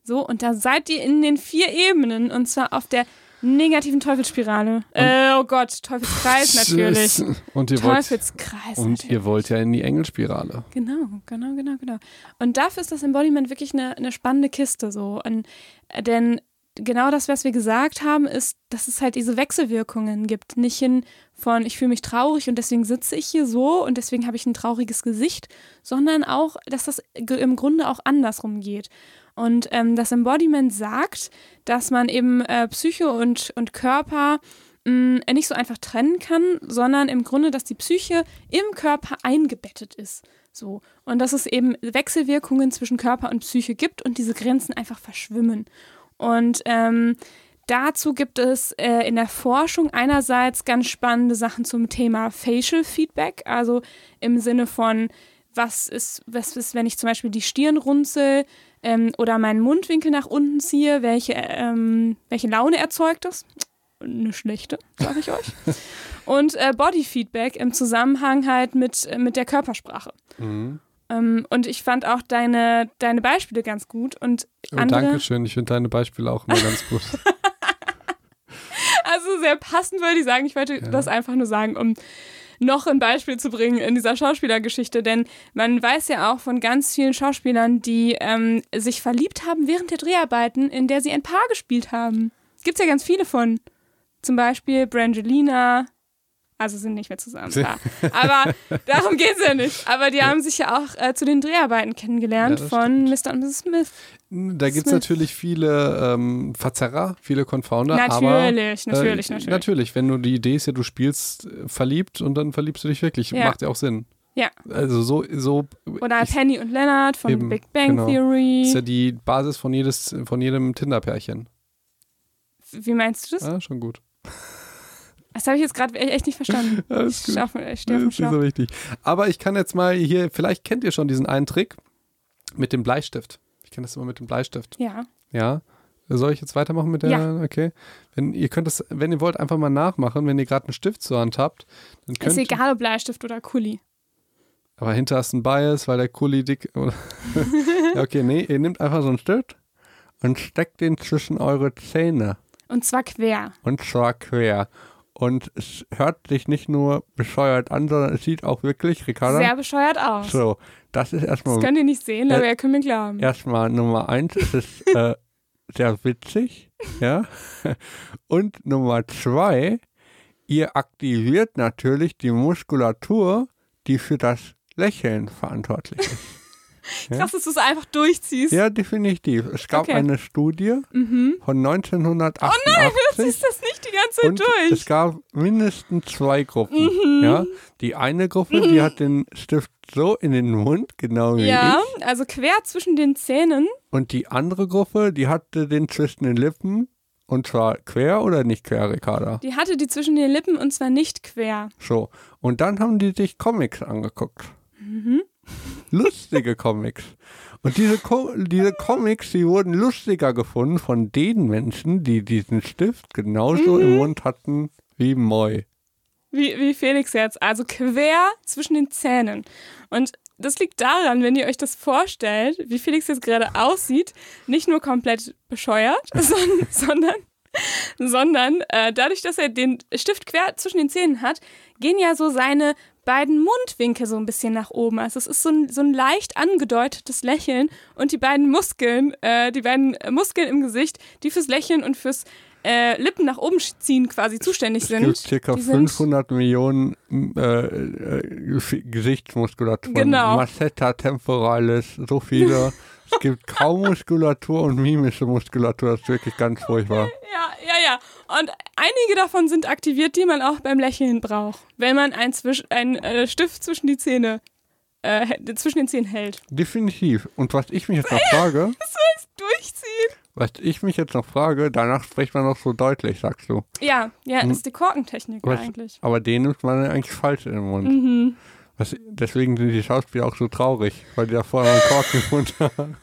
So, und da seid ihr in den vier Ebenen und zwar auf der negativen Teufelsspirale. Äh, oh Gott, Teufelskreis natürlich. Und ihr wollt, Teufelskreis. und natürlich. ihr wollt ja in die Engelspirale. Genau, genau, genau, genau. Und dafür ist das Embodiment wirklich eine, eine spannende Kiste so. Und, äh, denn genau das, was wir gesagt haben, ist, dass es halt diese Wechselwirkungen gibt. Nicht hin von, ich fühle mich traurig und deswegen sitze ich hier so und deswegen habe ich ein trauriges Gesicht, sondern auch, dass das im Grunde auch andersrum geht. Und ähm, das Embodiment sagt, dass man eben äh, Psyche und, und Körper mh, nicht so einfach trennen kann, sondern im Grunde, dass die Psyche im Körper eingebettet ist. So. Und dass es eben Wechselwirkungen zwischen Körper und Psyche gibt und diese Grenzen einfach verschwimmen. Und ähm, dazu gibt es äh, in der Forschung einerseits ganz spannende Sachen zum Thema Facial Feedback, also im Sinne von, was ist, was ist, wenn ich zum Beispiel die Stirn runzel ähm, oder meinen Mundwinkel nach unten ziehe, welche, ähm, welche Laune erzeugt das? Eine schlechte, sage ich euch. Und äh, Bodyfeedback im Zusammenhang halt mit, äh, mit der Körpersprache. Mhm. Ähm, und ich fand auch deine, deine Beispiele ganz gut. Und Oh, andere, Dankeschön, ich finde deine Beispiele auch immer ganz gut. also sehr passend würde ich sagen. Ich wollte Ja. das einfach nur sagen, um noch ein Beispiel zu bringen in dieser Schauspielergeschichte. Denn man weiß ja auch von ganz vielen Schauspielern, die ähm, sich verliebt haben während der Dreharbeiten, in der sie ein Paar gespielt haben. Gibt's ja ganz viele von. Zum Beispiel Brangelina. Also sind nicht mehr zusammen. Klar. Aber darum geht's ja nicht. Aber die haben sich ja auch äh, zu den Dreharbeiten kennengelernt Ja, das von Mr. und Mrs. Smith. Da gibt es natürlich viele ähm, Verzerrer, viele Confounder. aber, Natürlich, äh, natürlich, natürlich. Natürlich, wenn du die Idee ist ja, du spielst äh, verliebt und dann verliebst du dich wirklich. Ja. Macht ja auch Sinn. Ja. Also so, so Oder ich, Penny und Leonard von Eben, Big Bang genau. Theory. ist ja die Basis von, jedes, von jedem Tinder-Pärchen. Wie meinst du das? Ah, schon gut. Das habe ich jetzt gerade echt nicht verstanden. Alles Ich, auf, ich stehe Das ist nicht so wichtig. Aber ich kann jetzt mal hier, vielleicht kennt ihr schon diesen einen Trick mit dem Bleistift. Ich kenne das immer mit dem Bleistift. Ja. Ja. Soll ich jetzt weitermachen mit der? Ja. Okay. Wenn ihr könnt das, wenn ihr wollt, einfach mal nachmachen, wenn ihr gerade einen Stift zur Hand habt, dann könnt Ist egal, ob Bleistift oder Kuli. Aber hinter ist ein Bias, weil der Kuli dick. Oder ja, okay, nee, ihr nehmt einfach so einen Stift und steckt den zwischen eure Zähne. Und zwar quer. Und zwar quer. Und es hört sich nicht nur bescheuert an, sondern es sieht auch wirklich, Ricarda. Sehr bescheuert aus. so, das ist Das erstmal könnt ihr nicht sehen, aber Äh, ihr könnt mir glauben. erstmal Nummer eins, es ist äh, sehr witzig, ja. Und Nummer zwei, ihr aktiviert natürlich die Muskulatur, die für das Lächeln verantwortlich ist. Ja. Krass, dass du es einfach durchziehst. Ja, definitiv. Es gab Okay. eine Studie Mhm. von 1988. Oh nein, das ist das nicht die ganze Zeit durch. es gab mindestens zwei Gruppen. Mhm. Ja, die eine Gruppe, die hat den Stift so in den Mund, genau wie Ja, ich. also quer zwischen den Zähnen. Und die andere Gruppe, die hatte den zwischen den Lippen. Und zwar quer oder nicht quer, Ricarda? Die hatte die zwischen den Lippen und zwar nicht quer. So. Und dann haben die sich Comics angeguckt. Mhm. Lustige Comics. Und diese, Co diese Comics, die wurden lustiger gefunden von den Menschen, die diesen Stift genauso Mhm. im Mund hatten wie Moi. Wie, wie Felix jetzt. Also quer zwischen den Zähnen. Und das liegt daran, wenn ihr euch das vorstellt, wie Felix jetzt gerade aussieht, nicht nur komplett bescheuert, sondern, sondern sondern äh, dadurch, dass er den Stift quer zwischen den Zähnen hat, gehen ja so seine beiden Mundwinkel so ein bisschen nach oben. Also es ist so ein, so ein leicht angedeutetes Lächeln und die beiden Muskeln, äh, die beiden Muskeln im Gesicht, die fürs Lächeln und fürs äh, Lippen nach oben ziehen quasi zuständig sind. Es gibt sind- 500 Millionen äh, äh, Gesichtsmuskulaturen. Genau. Masseter temporalis, so viele. es gibt kaum Muskulatur und mimische Muskulatur. Das ist wirklich ganz furchtbar. Ja, ja, ja. Und einige davon sind aktiviert, die man auch beim Lächeln braucht, wenn man einen Zwisch ein, äh, Stift zwischen die Zähne, äh, zwischen den Zähnen hält. Definitiv. Und was ich mich jetzt noch frage, Durchziehen. was ich mich jetzt noch frage, danach spricht man noch so deutlich, sagst du. Ja, ja, Hm. ist die Korkentechnik Was- eigentlich. Aber den nimmt man eigentlich falsch in den Mund. Mhm. Was, deswegen sind die Schauspieler auch so traurig, weil die da vorher einen Korken im Mund haben.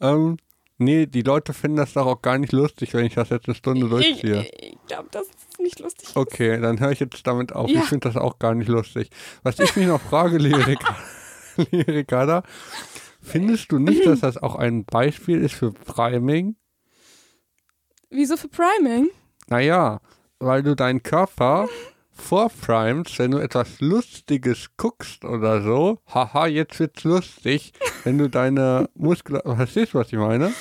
ähm, nee, die Leute finden das doch auch gar nicht lustig, wenn ich das jetzt eine Stunde durchziehe. ich, ich glaube, das ist nicht lustig. Okay, dann höre ich jetzt damit auf. Ja. Ich finde das auch gar nicht lustig. Was ich mich noch frage, liebe Ricarda, findest du nicht, dass das auch ein Beispiel ist für Priming? Wieso für Priming? Naja, weil du deinen Körper vorprimst, wenn du etwas Lustiges guckst oder so. Haha, jetzt wird's lustig. Wenn du deine Muskeln. Verstehst du, was ich meine?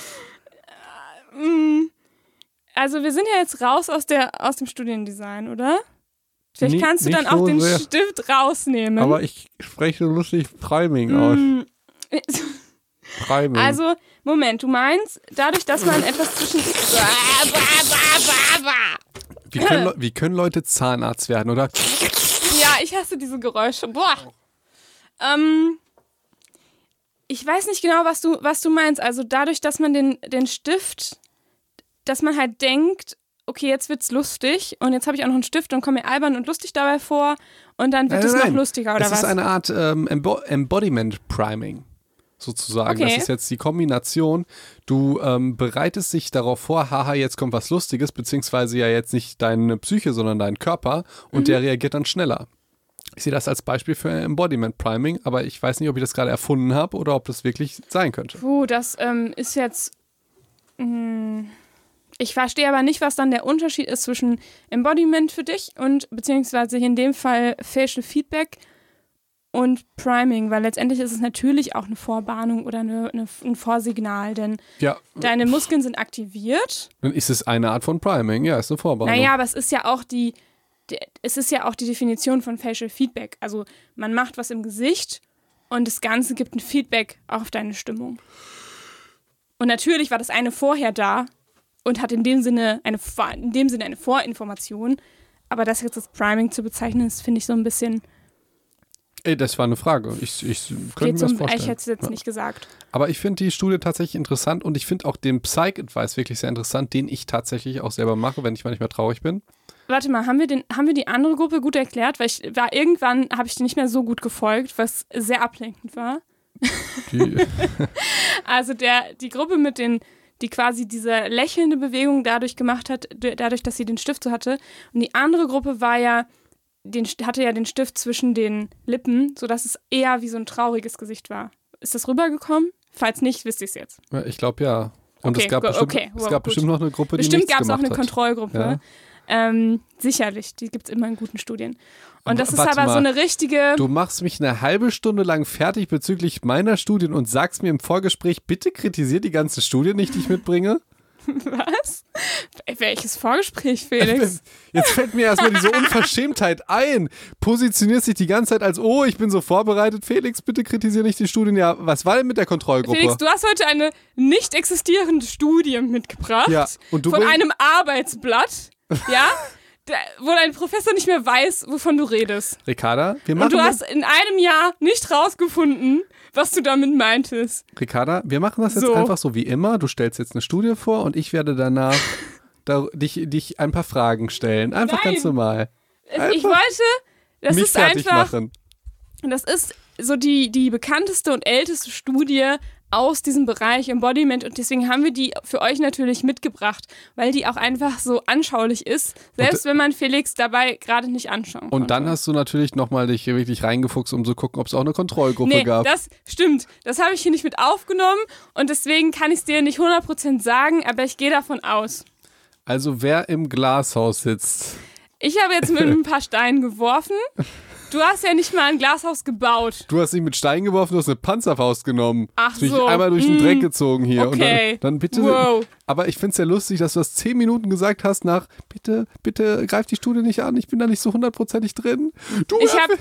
Mm, Also wir sind ja jetzt raus aus, der, aus dem Studiendesign, oder? Vielleicht Nie- kannst du nicht dann auch so den sehr. Stift rausnehmen. Aber ich spreche so lustig Priming aus. Mm, Priming. Also, Moment, du meinst, dadurch, dass man etwas zwischen. wie, können, wie können Leute Zahnarzt werden, oder? Ja, ich hasse diese Geräusche. Boah. Ähm, ich weiß nicht genau, was du, was du meinst. Also dadurch, dass man den, den Stift, dass man halt denkt, okay, jetzt wird's lustig und jetzt habe ich auch noch einen Stift und komme mir albern und lustig dabei vor und dann wird Nein, es nein, noch nein. lustiger oder was? ist eine Art ähm, Embo Embodiment Priming. Sozusagen. Okay. Das ist jetzt die Kombination. Du ähm, bereitest dich darauf vor, haha, jetzt kommt was Lustiges, beziehungsweise ja jetzt nicht deine Psyche, sondern dein Körper und Mhm. der reagiert dann schneller. Ich sehe das als Beispiel für Embodiment Priming, aber ich weiß nicht, ob ich das gerade erfunden habe oder ob das wirklich sein könnte. Puh, das ähm, ist jetzt. mh, ich verstehe aber nicht, was dann der Unterschied ist zwischen Embodiment für dich und beziehungsweise in dem Fall Facial Feedback und Priming, weil letztendlich ist es natürlich auch eine Vorwarnung oder eine, eine, ein Vorsignal, denn Ja, deine Muskeln sind aktiviert. dann ist es eine Art von Priming. Ja, ist eine Vorwarnung. Naja, aber es ist ja auch die, die, es ist ja auch die Definition von Facial Feedback. Also man macht was im Gesicht und das Ganze gibt ein Feedback auf deine Stimmung. Und natürlich war das eine vorher da und hat in dem Sinne eine, in dem Sinne eine Vorinformation. Aber das jetzt als Priming zu bezeichnen, ist, finde ich so ein bisschen. Ey, das war eine Frage. Ich, ich könnte mir das vorstellen. ich hätte es jetzt Ja. nicht gesagt. Aber ich finde die Studie tatsächlich interessant und ich finde auch den Psych-Advice wirklich sehr interessant, den ich tatsächlich auch selber mache, wenn ich manchmal traurig bin. Warte mal, haben wir, den, haben wir die andere Gruppe gut erklärt? Weil ich war irgendwann, habe ich die nicht mehr so gut gefolgt, was sehr ablenkend war. Also der, die Gruppe mit den, die quasi diese lächelnde Bewegung dadurch gemacht hat, dadurch, dass sie den Stift so hatte. Und die andere Gruppe war ja, den, hatte ja den Stift zwischen den Lippen, sodass es eher wie so ein trauriges Gesicht war. Ist das rübergekommen? Falls nicht, wisst ihr es jetzt. ja, ich glaube ja. Und Okay, es gab, bestimmt, okay, es wow, gab gut. bestimmt noch eine Gruppe, die Bestimmt gab es auch eine hat. Kontrollgruppe. Ja. Ähm, sicherlich, die gibt es immer in guten Studien. Und das ist Warte aber so mal. eine richtige. Du machst mich eine halbe Stunde lang fertig bezüglich meiner Studien und sagst mir im Vorgespräch, bitte kritisiert die ganze Studie nicht, die ich mitbringe. Was? Welches Vorgespräch, Felix? Jetzt fällt mir erstmal diese Unverschämtheit ein. Positionierst dich die ganze Zeit als, oh, ich bin so vorbereitet. Felix, bitte kritisiere nicht die Studien. Ja, was war denn mit der Kontrollgruppe? Felix, du hast heute eine nicht existierende Studie mitgebracht Ja, und du von einem Arbeitsblatt, ja, da, wo dein Professor nicht mehr weiß, wovon du redest. Ricarda, wir machen Und du das, hast in einem Jahr nicht rausgefunden, was du damit meintest. Ricarda, wir machen das jetzt So. einfach so wie immer. Du stellst jetzt eine Studie vor und ich werde danach da, dich, dich ein paar Fragen stellen. Einfach Nein. ganz normal. Einfach ich wollte, das ist einfach, machen. das ist so die, die bekannteste und älteste Studie aus diesem Bereich Embodiment und deswegen haben wir die für euch natürlich mitgebracht, weil die auch einfach so anschaulich ist, selbst wenn man Felix dabei gerade nicht anschauen kann. Und dann hast du natürlich nochmal dich hier wirklich reingefuchst, um zu gucken, ob es auch eine Kontrollgruppe nee, gab. das stimmt. Das habe ich hier nicht mit aufgenommen und deswegen kann ich es dir nicht 100% sagen, aber ich gehe davon aus. Also wer im Glashaus sitzt. Ich habe jetzt mit ein paar Steinen geworfen. Du hast ja nicht mal ein Glashaus gebaut. Du hast nicht mit Stein geworfen, du hast eine Panzerfaust genommen. Ach so. einmal durch den Hm. Dreck gezogen hier. Und Okay. dann, dann bitte. Wow. Aber ich finde es ja lustig, dass du das zehn Minuten gesagt hast nach, bitte, bitte greif die Studie nicht an, ich bin da nicht so hundertprozentig drin. Du, Ich habe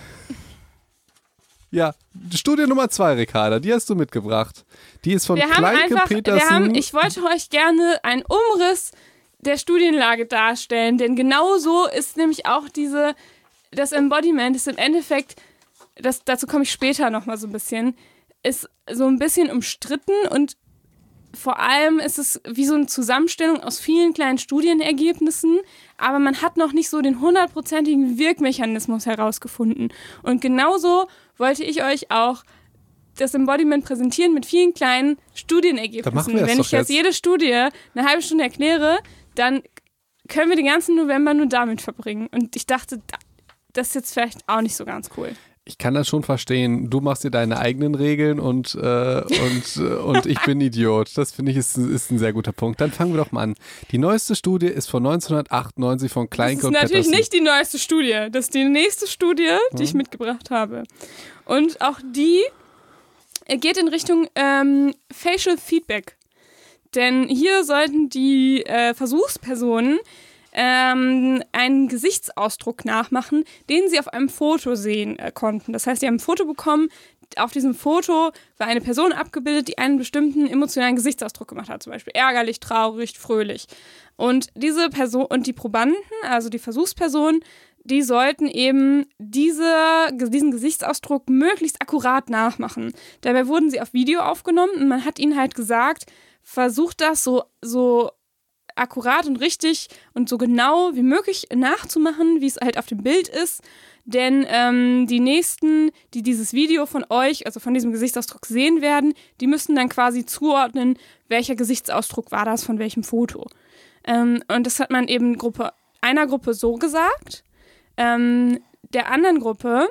ja, Studie Nummer zwei, Ricarda, die hast du mitgebracht. Die ist von wir haben Kleinke einfach, wir Petersen. haben, ich wollte euch gerne einen Umriss der Studienlage darstellen, denn genau so ist nämlich auch diese, das Embodiment ist im Endeffekt, das, dazu komme ich später nochmal so ein bisschen, ist so ein bisschen umstritten und vor allem ist es wie so eine Zusammenstellung aus vielen kleinen Studienergebnissen, aber man hat noch nicht so den hundertprozentigen Wirkmechanismus herausgefunden. Und genauso wollte ich euch auch das Embodiment präsentieren mit vielen kleinen Studienergebnissen. Wenn ich jetzt jetzt. jede Studie eine halbe Stunde erkläre, dann können wir den ganzen November nur damit verbringen. Und ich dachte, da- das ist jetzt vielleicht auch nicht so ganz cool. Ich kann das schon verstehen. Du machst dir deine eigenen Regeln und, äh, und, äh, und ich bin Idiot. Das finde ich ist, ist ein sehr guter Punkt. Dann fangen wir doch mal an. Die neueste Studie ist von 1998 von Das Kleinke ist und natürlich Petersen. nicht die neueste Studie. Das ist die nächste Studie, die ich mitgebracht habe. Und auch die äh, geht in Richtung ähm, Facial Feedback. Denn hier sollten die äh, Versuchspersonen ähm, einen Gesichtsausdruck nachmachen, den sie auf einem Foto sehen äh, konnten. Das heißt, sie haben ein Foto bekommen. Auf diesem Foto war eine Person abgebildet, die einen bestimmten emotionalen Gesichtsausdruck gemacht hat, zum Beispiel ärgerlich, traurig, fröhlich. Und diese Person und die Probanden, also die Versuchspersonen, die sollten eben diese, diesen Gesichtsausdruck möglichst akkurat nachmachen. Dabei wurden sie auf Video aufgenommen und man hat ihnen halt gesagt, versucht das so, so akkurat und richtig und so genau wie möglich nachzumachen, wie es halt auf dem Bild ist. Denn ähm, die nächsten, die dieses Video von euch, also von diesem Gesichtsausdruck sehen werden, die müssen dann quasi zuordnen, welcher Gesichtsausdruck war das von welchem Foto. Ähm, und das hat man eben Gruppe, einer Gruppe so gesagt, ähm, der anderen Gruppe,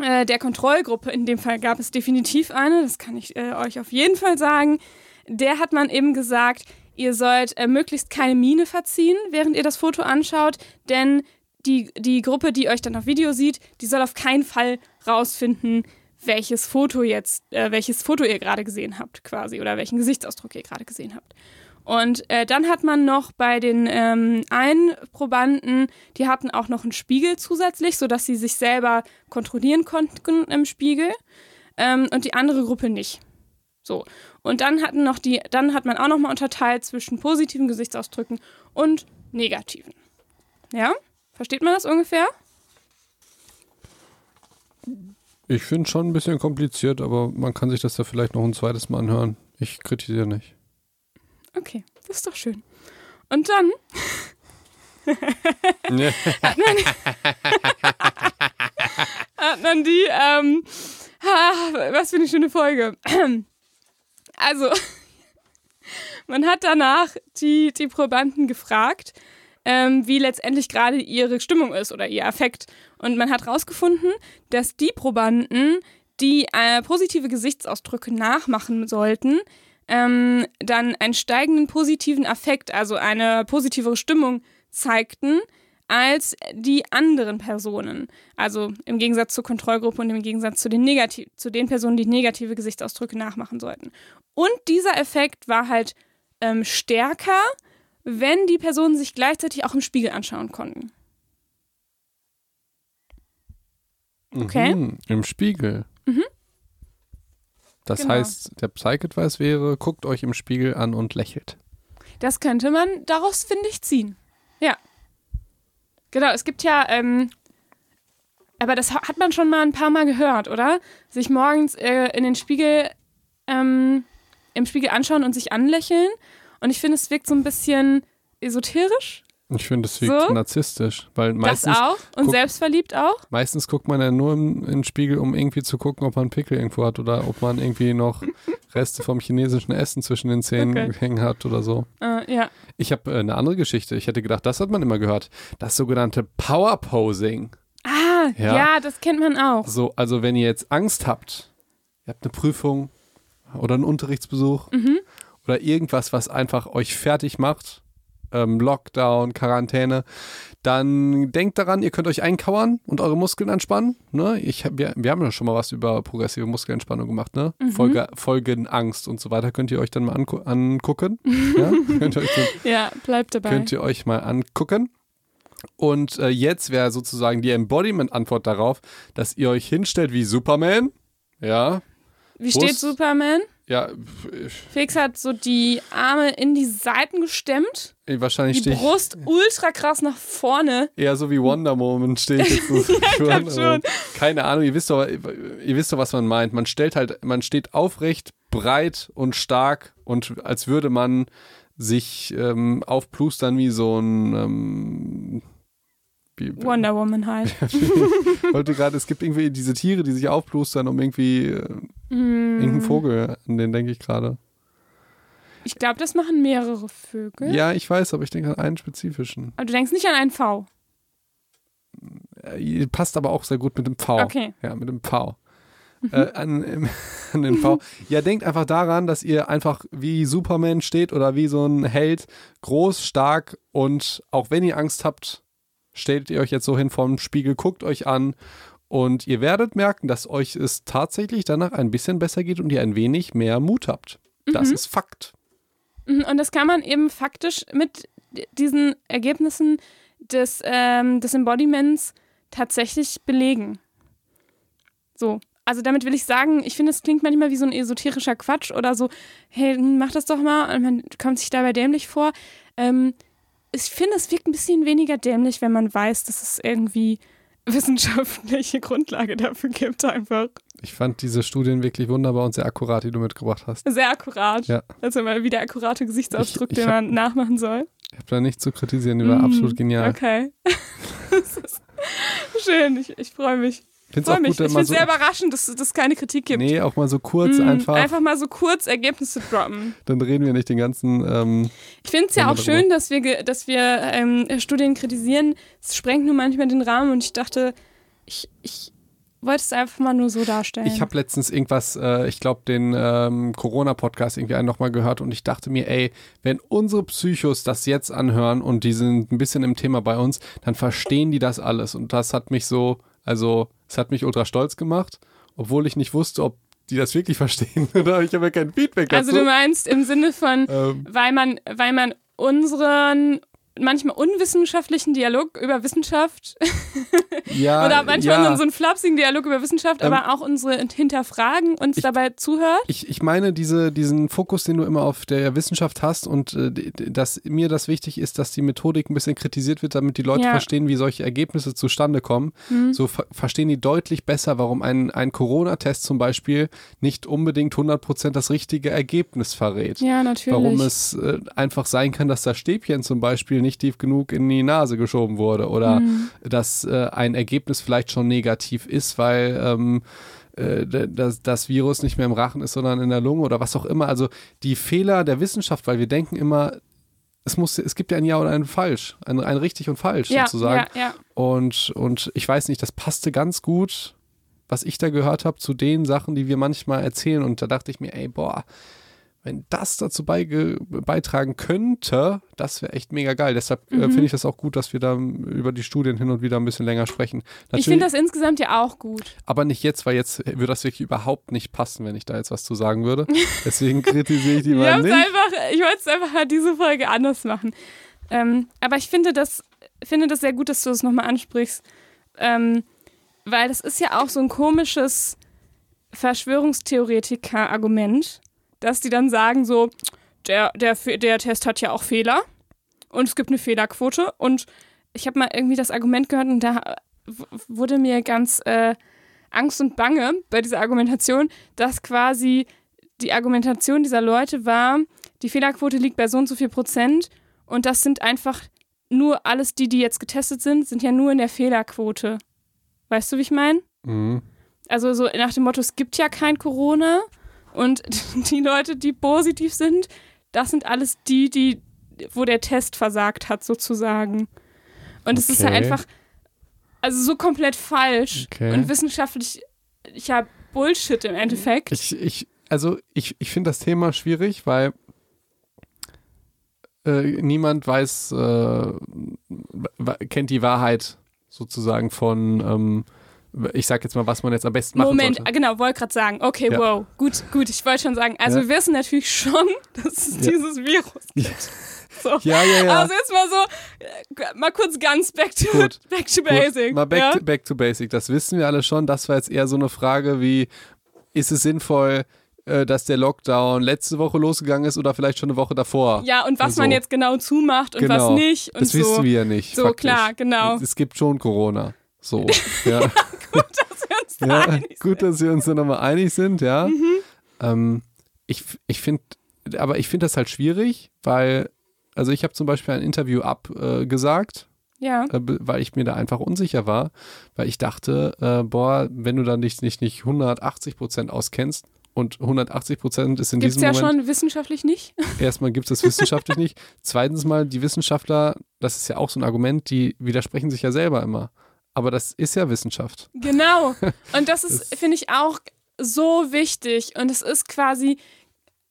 äh, der Kontrollgruppe, in dem Fall gab es definitiv eine, das kann ich äh, euch auf jeden Fall sagen, der hat man eben gesagt, ihr sollt äh, möglichst keine Miene verziehen, während ihr das Foto anschaut, denn die, die Gruppe, die euch dann auf Video sieht, die soll auf keinen Fall rausfinden, welches Foto jetzt, äh, welches Foto ihr gerade gesehen habt, quasi, oder welchen Gesichtsausdruck ihr gerade gesehen habt. Und äh, dann hat man noch bei den ähm, einen Probanden, die hatten auch noch einen Spiegel zusätzlich, sodass sie sich selber kontrollieren konnten im Spiegel. Ähm, und die andere Gruppe nicht. So. Und dann hatten noch die, dann hat man auch noch mal unterteilt zwischen positiven Gesichtsausdrücken und negativen. Ja? Versteht man das ungefähr? Ich finde es schon ein bisschen kompliziert, aber man kann sich das ja vielleicht noch ein zweites Mal anhören. Ich kritisiere nicht. Okay, das ist doch schön. Und dann Ja. hat man die, ähm, ah, was für eine schöne Folge. Also, man hat danach die, die Probanden gefragt, ähm, wie letztendlich gerade ihre Stimmung ist oder ihr Affekt. Und man hat herausgefunden, dass die Probanden, die äh, positive Gesichtsausdrücke nachmachen sollten, ähm, dann einen steigenden positiven Affekt, also eine positivere Stimmung zeigten als die anderen Personen. Also im Gegensatz zur Kontrollgruppe und im Gegensatz zu den, negativ zu den Personen, die negative Gesichtsausdrücke nachmachen sollten. Und dieser Effekt war halt ähm, stärker, wenn die Personen sich gleichzeitig auch im Spiegel anschauen konnten. Okay. Mhm, Im Spiegel. Mhm. Das Genau. heißt, der Psych-Advice wäre, guckt euch im Spiegel an und lächelt. Das könnte man daraus, finde ich, ziehen. Ja. Genau, es gibt ja, ähm, aber das ha- hat man schon mal ein paar Mal gehört, oder? Sich morgens äh, in den Spiegel, ähm, im Spiegel anschauen und sich anlächeln. Und ich finde, es wirkt so ein bisschen esoterisch. Ich finde, das wirkt So? narzisstisch, weil meistens, das auch. Und guck- selbstverliebt auch. meistens guckt man ja nur im, in den Spiegel, um irgendwie zu gucken, ob man Pickel irgendwo hat oder ob man irgendwie noch Reste vom chinesischen Essen zwischen den Zähnen Okay. hängen hat oder so. Äh, ja. Ich habe äh, eine andere Geschichte. Ich hätte gedacht, das hat man immer gehört. Das sogenannte Power Posing. Ah, Ja. ja. das kennt man auch. So, also wenn ihr jetzt Angst habt, ihr habt eine Prüfung oder einen Unterrichtsbesuch Mhm. oder irgendwas, was einfach euch fertig macht, ähm, Lockdown, Quarantäne, dann denkt daran, ihr könnt euch einkauern und eure Muskeln anspannen. Ne? Ich wir, wir haben ja schon mal was über progressive Muskelentspannung gemacht, ne? Mhm. Folge, Folgenangst und so weiter. Könnt ihr euch dann mal angu angucken. ja? könnt, ihr euch dann, Ja, bleibt dabei. könnt ihr euch mal angucken. Und äh, jetzt wäre sozusagen die Embodiment-Antwort darauf, dass ihr euch hinstellt wie Superman. Ja, Wie steht Brust- Superman? Ja, Felix hat so die Arme in die Seiten gestemmt, wahrscheinlich die stehe ich Brust ultra krass nach vorne. eher so wie Wonder Woman stehe ich jetzt so schon, glaub schon. aber Keine Ahnung, ihr wisst doch, ihr wisst doch, was man meint. Man stellt halt, man steht aufrecht, breit und stark und als würde man sich ähm, aufplustern wie so ein ähm, Wonder Woman halt. Wollte gerade, es gibt irgendwie diese Tiere, die sich aufplustern, um irgendwie äh, Hm. irgendeinen Vogel, an den denke ich gerade. Ich glaube, das machen mehrere Vögel. Ja, ich weiß, aber ich denke an einen spezifischen. Aber du denkst nicht an einen V. Äh, passt aber auch sehr gut mit dem V. Okay. Ja, mit dem V. Äh, an, ähm, an den V. Ja, denkt einfach daran, dass ihr einfach wie Superman steht oder wie so ein Held, groß, stark und auch wenn ihr Angst habt, stellt ihr euch jetzt so hin vorm Spiegel, guckt euch an und ihr werdet merken, dass euch es tatsächlich danach ein bisschen besser geht und ihr ein wenig mehr Mut habt. Das ist Fakt. Mhm, Und das kann man eben faktisch mit diesen Ergebnissen des, ähm, des Embodiments tatsächlich belegen. So. Also damit will ich sagen, ich finde, es klingt manchmal wie so ein esoterischer Quatsch oder so, hey, mach das doch mal und man kommt sich dabei dämlich vor. Ähm, ich finde, es wirkt ein bisschen weniger dämlich, wenn man weiß, dass es irgendwie wissenschaftliche Grundlage dafür gibt, einfach. Ich fand diese Studien wirklich wunderbar und sehr akkurat, die du mitgebracht hast. Sehr akkurat. Ja. Also mal wieder akkurate Gesichtsausdruck, Ich- ich den hab- man nachmachen soll. Ich habe da nichts zu kritisieren, die war Mm, absolut genial. Okay. das ist schön, ich, ich freue mich. Ich finde es Freu auch mich. gut, Ich finde es so. sehr überraschend, dass es keine Kritik gibt. Nee, auch mal so kurz Mm, einfach, einfach mal so kurz Ergebnisse droppen. Dann reden wir nicht den ganzen. Ähm, Ich finde es ja auch schön, dass wir, dass wir ähm, Studien kritisieren. Es sprengt nur manchmal den Rahmen und ich dachte, ich, ich wollte es einfach mal nur so darstellen. ich habe letztens irgendwas, äh, ich glaube, den ähm, Corona-Podcast irgendwie einen nochmal gehört und ich dachte mir, ey, wenn unsere Psychos das jetzt anhören und die sind ein bisschen im Thema bei uns, dann verstehen die das alles. Und das hat mich so, also, es hat mich ultra stolz gemacht, obwohl ich nicht wusste, ob die das wirklich verstehen oder ich habe ja kein Feedback dazu. also du meinst im Sinne von, ähm, weil man, weil man unseren manchmal unwissenschaftlichen Dialog über Wissenschaft ja, oder manchmal ja. so einen flapsigen Dialog über Wissenschaft, Ähm, aber auch unsere Hinterfragen uns ich- dabei zuhört. Ich, ich meine, diese, diesen Fokus, den du immer auf der Wissenschaft hast und äh, dass mir das wichtig ist, dass die Methodik ein bisschen kritisiert wird, damit die Leute Ja. verstehen, wie solche Ergebnisse zustande kommen. Hm. So ver verstehen die deutlich besser, warum ein, ein Corona-Test zum Beispiel nicht unbedingt 100% das richtige Ergebnis verrät. Ja, natürlich. Warum es äh, einfach sein kann, dass das Stäbchen zum Beispiel nicht tief genug in die Nase geschoben wurde oder Mhm. dass äh, ein Ergebnis vielleicht schon negativ ist, weil ähm, äh, das, das Virus nicht mehr im Rachen ist, sondern in der Lunge oder was auch immer. Also die Fehler der Wissenschaft, weil wir denken immer, es, muss, es gibt ja ein Ja oder ein Falsch, ein, ein richtig und falsch ja, sozusagen. ja, ja. Und, und ich weiß nicht, das passte ganz gut, was ich da gehört habe, zu den Sachen, die wir manchmal erzählen. Und da dachte ich mir, ey, boah, wenn das dazu beitragen könnte, das wäre echt mega geil. Deshalb äh, Mhm. finde ich das auch gut, dass wir da über die Studien hin und wieder ein bisschen länger sprechen. Ich finde das insgesamt ja auch gut. aber nicht jetzt, weil jetzt würde das wirklich überhaupt nicht passen, wenn ich da jetzt was zu sagen würde. Deswegen kritisiere ich die mal nicht. einfach, ich wollte es einfach diese Folge anders machen. Ähm, aber ich finde das, finde das sehr gut, dass du es nochmal ansprichst. Ähm, weil das ist ja auch so ein komisches Verschwörungstheoretiker-Argument, dass die dann sagen so, der, der, der Test hat ja auch Fehler und es gibt eine Fehlerquote. Und ich habe mal irgendwie das Argument gehört und da wurde mir ganz äh, Angst und Bange bei dieser Argumentation, dass quasi die Argumentation dieser Leute war, die Fehlerquote liegt bei so und so viel Prozent und das sind einfach nur alles die, die jetzt getestet sind, sind ja nur in der Fehlerquote. Weißt du, wie ich meine? Mhm. Also so nach dem Motto, es gibt ja kein Corona Und die Leute, die positiv sind, das sind alles die, die, wo der Test versagt hat, sozusagen. Und es ist ja einfach, also so komplett falsch Okay. und wissenschaftlich, ja, Bullshit im Endeffekt. Ich, ich, also ich, ich finde das Thema schwierig, weil äh, niemand weiß, äh, kennt die Wahrheit sozusagen von, ähm, ich sag jetzt mal, was man jetzt am besten machen Moment, sollte. genau, wollte gerade sagen. Okay, Ja. wow, gut, gut, ich wollte schon sagen. Also Ja. wir wissen natürlich schon, dass es Ja. dieses Virus gibt. So. Ja, ja, ja. Also jetzt mal so, mal kurz ganz back to, Gut. back to Gut, basic. Mal back, ja? to, back to basic. Das wissen wir alle schon. Das war jetzt eher so eine Frage wie, ist es sinnvoll, äh, dass der Lockdown letzte Woche losgegangen ist oder vielleicht schon eine Woche davor? ja, und was So. man jetzt genau zumacht und Genau. was nicht. Und das so. wissen wir ja nicht. So, faktisch. klar, genau. Es gibt schon Corona. So, ja. Dass wir uns da ja. einig Gut, dass wir uns da nochmal einig sind, ja. Mhm. Ähm, ich ich finde, aber ich finde das halt schwierig, weil, also ich habe zum Beispiel ein Interview abgesagt, äh, Ja, äh, weil ich mir da einfach unsicher war, weil ich dachte, äh, boah, wenn du dann nicht, nicht, nicht 180 Prozent auskennst und 180 Prozent ist in gibt's diesem ja Moment, schon wissenschaftlich nicht. erstmal gibt es das wissenschaftlich nicht, zweitens mal, die Wissenschaftler, das ist ja auch so ein Argument, die widersprechen sich ja selber immer. Aber das ist ja Wissenschaft. Genau. Und das ist, finde ich, auch so wichtig. Und es ist quasi,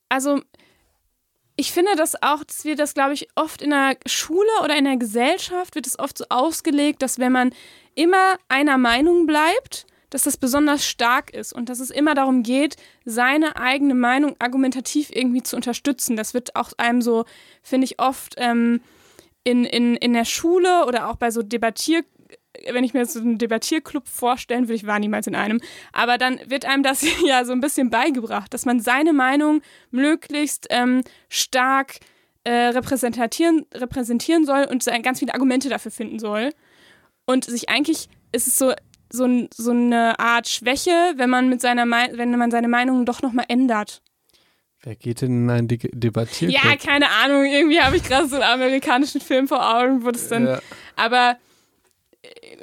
also ich finde das auch, dass wir das, glaube ich, oft in der Schule oder in der Gesellschaft wird es oft so ausgelegt, dass wenn man immer einer Meinung bleibt, dass das besonders stark ist und dass es immer darum geht, seine eigene Meinung argumentativ irgendwie zu unterstützen. Das wird auch einem so, finde ich, oft ähm, in, in, in der Schule oder auch bei so Debattier wenn ich mir jetzt so einen Debattierclub vorstellen würde, ich war niemals in einem, aber dann wird einem das ja so ein bisschen beigebracht, dass man seine Meinung möglichst ähm, stark äh, repräsentieren, repräsentieren soll und ganz viele Argumente dafür finden soll. Und sich eigentlich ist es so, so, ein, so eine Art Schwäche, wenn man mit seiner wenn man seine Meinung doch nochmal ändert. Wer geht denn in einen De Debattierclub? Ja, keine Ahnung, irgendwie habe ich gerade so einen amerikanischen Film vor Augen, wo das dann Ja. Aber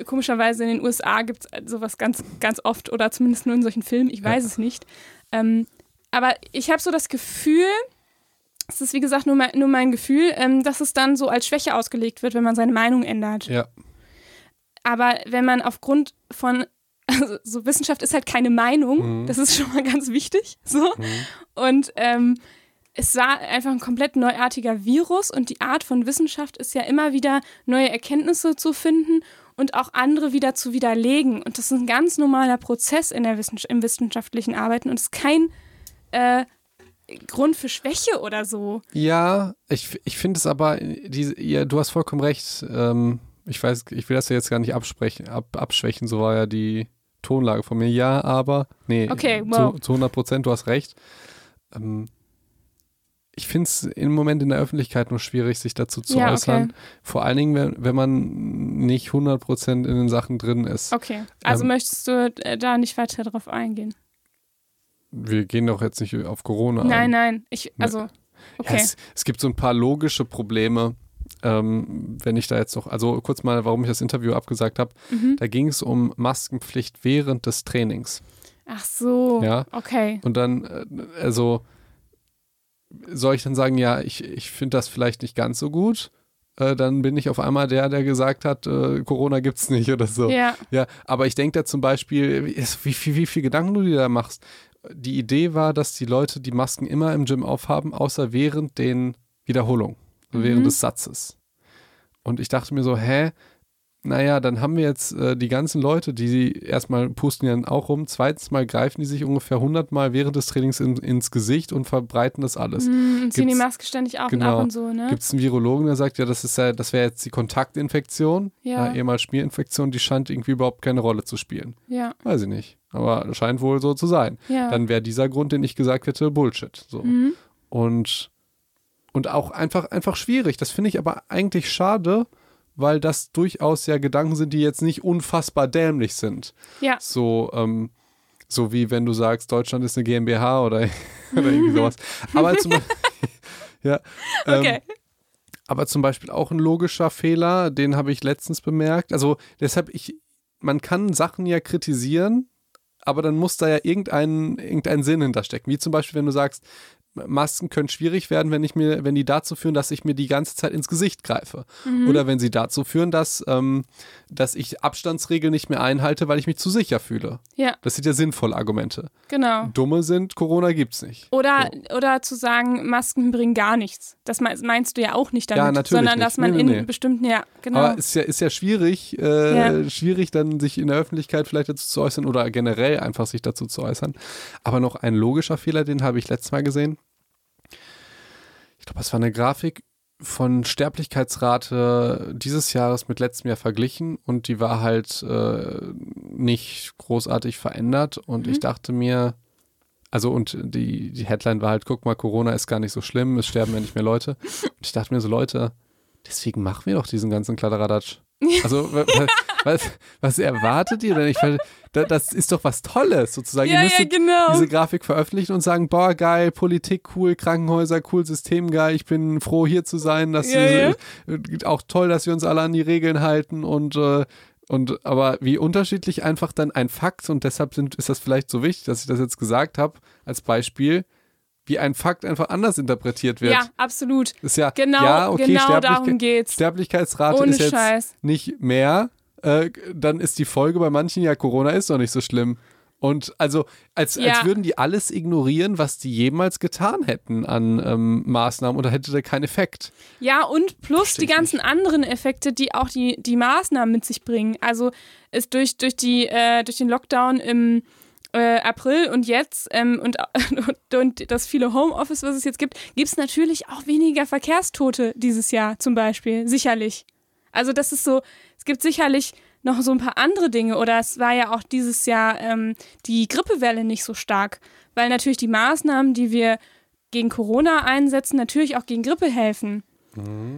komischerweise in den USA gibt es sowas ganz, ganz oft oder zumindest nur in solchen Filmen, ich weiß Ja. es nicht. Ähm, aber ich habe so das Gefühl, es ist wie gesagt nur mein, nur mein Gefühl, ähm, dass es dann so als Schwäche ausgelegt wird, wenn man seine Meinung ändert. ja. Aber wenn man aufgrund von, also so Wissenschaft ist halt keine Meinung, Mhm. das ist schon mal ganz wichtig. So. Und ähm, es war einfach ein komplett neuartiger Virus und die Art von Wissenschaft ist ja immer wieder neue Erkenntnisse zu finden und auch andere wieder zu widerlegen. Und das ist ein ganz normaler Prozess in der Wissenschaft, im wissenschaftlichen Arbeiten und ist kein äh, Grund für Schwäche oder so. Ja, ich, ich finde es aber, diese, ja, du hast vollkommen recht. Ähm, ich weiß, ich will das ja jetzt gar nicht absprechen, ab, abschwächen, so war ja die Tonlage von mir. Ja, aber, nee, Okay, wow. zu, zu 100 Prozent, du hast recht. Ähm, ich finde es im Moment in der Öffentlichkeit nur schwierig, sich dazu zu Ja, okay. äußern. Vor allen Dingen, wenn, wenn man nicht 100 Prozent in den Sachen drin ist. Okay, also Ähm, möchtest du äh, da nicht weiter drauf eingehen? Wir gehen doch jetzt nicht auf Corona ein. Nein, nein, ich, Ne. also, Ja, okay. es, es gibt so ein paar logische Probleme, ähm, wenn ich da jetzt noch, also kurz mal, warum ich das Interview abgesagt habe. Mhm. Da ging es um Maskenpflicht während des Trainings. Ach so, Ja. okay. Und dann, äh, also soll ich dann sagen, ja, ich, ich finde das vielleicht nicht ganz so gut. Äh, dann bin ich auf einmal der, der gesagt hat, äh, Corona gibt's nicht oder so. Ja, Ja, aber ich denke da zum Beispiel, wie viel, wie viel Gedanken du dir da machst. Die Idee war, dass die Leute die Masken immer im Gym aufhaben, außer während den Wiederholungen, also während Mhm. des Satzes. Und ich dachte mir so, hä? Naja, dann haben wir jetzt äh, die ganzen Leute, die erstmal pusten ja auch rum, zweitens mal greifen die sich ungefähr 100 Mal während des Trainings in, ins Gesicht und verbreiten das alles. Und ziehen die Maske ständig auf genau. und ab und so, ne? Gibt es einen Virologen, der sagt, ja, das ist ja, das wäre jetzt die Kontaktinfektion, Ja. ja, ehemals Schmierinfektion, die scheint irgendwie überhaupt keine Rolle zu spielen. ja, Weiß ich nicht. Aber scheint wohl so zu sein. ja. Dann wäre dieser Grund, den ich gesagt hätte, Bullshit. So. mhm. Und, und auch einfach, einfach schwierig. Das finde ich aber eigentlich schade, weil das durchaus ja Gedanken sind, die jetzt nicht unfassbar dämlich sind. Ja. So, ähm, so wie wenn du sagst, Deutschland ist eine GmbH oder, oder irgendwie sowas. Aber zum, ja, ähm, Okay. aber zum Beispiel auch ein logischer Fehler, den habe ich letztens bemerkt. Also deshalb, ich, man kann Sachen ja kritisieren, aber dann muss da ja irgendein, irgendein Sinn hinterstecken. Wie zum Beispiel, wenn du sagst, Masken können schwierig werden, wenn ich mir, wenn die dazu führen, dass ich mir die ganze Zeit ins Gesicht greife. Mhm. Oder wenn sie dazu führen, dass, ähm, dass ich Abstandsregeln nicht mehr einhalte, weil ich mich zu sicher fühle. Ja, Das sind ja sinnvolle Argumente. genau. Dumme sind, Corona gibt's nicht. Oder, oder zu sagen, Masken bringen gar nichts. Das mei- meinst du ja auch nicht damit, Ja, natürlich sondern nicht. dass man Nee, nee, in nee. bestimmten, ja, genau. Aber ist ja, ist ja schwierig, äh, Ja. schwierig dann sich in der Öffentlichkeit vielleicht dazu zu äußern oder generell einfach sich dazu zu äußern. Aber noch ein logischer Fehler, den habe ich letztes Mal gesehen. Ich glaube, es war eine Grafik von Sterblichkeitsrate dieses Jahres mit letztem Jahr verglichen und die war halt äh, nicht großartig verändert und Mhm. ich dachte mir, also und die, die Headline war halt, guck mal, Corona ist gar nicht so schlimm, es sterben ja nicht mehr Leute. Und ich dachte mir so, Leute, deswegen machen wir doch diesen ganzen Kladderadatsch. Also, wa- wa- was, was erwartet ihr denn? Ich, das ist doch was Tolles, sozusagen. ja, ihr ja, müsstet genau. diese Grafik veröffentlichen und sagen, boah, geil, Politik cool, Krankenhäuser cool, System geil, ich bin froh hier zu sein, dass Ja, wir, äh, auch toll, dass wir uns alle an die Regeln halten und äh, und aber wie unterschiedlich einfach dann ein Fakt und deshalb sind, ist das vielleicht so wichtig, dass ich das jetzt gesagt habe als Beispiel, wie ein Fakt einfach anders interpretiert wird. ja, absolut. Ist ja Genau, ja okay, genau darum geht's. Sterblichkeitsrate Ohne ist jetzt Scheiß. nicht mehr, äh, dann ist die Folge bei manchen ja, Corona ist doch nicht so schlimm. Und also, als, Ja. als würden die alles ignorieren, was die jemals getan hätten an ähm, Maßnahmen oder hätte da keinen Effekt. Ja, und plus Versteh die ganzen anderen Effekte, die auch die, die Maßnahmen mit sich bringen. Also ist durch, durch, die, äh, durch den Lockdown im äh, April und jetzt ähm, und, und, und das viele Homeoffice, was es jetzt gibt, gibt es natürlich auch weniger Verkehrstote dieses Jahr zum Beispiel. Sicherlich. Also das ist so, es gibt sicherlich noch so ein paar andere Dinge oder es war ja auch dieses Jahr ähm, die Grippewelle nicht so stark, weil natürlich die Maßnahmen, die wir gegen Corona einsetzen, natürlich auch gegen Grippe helfen.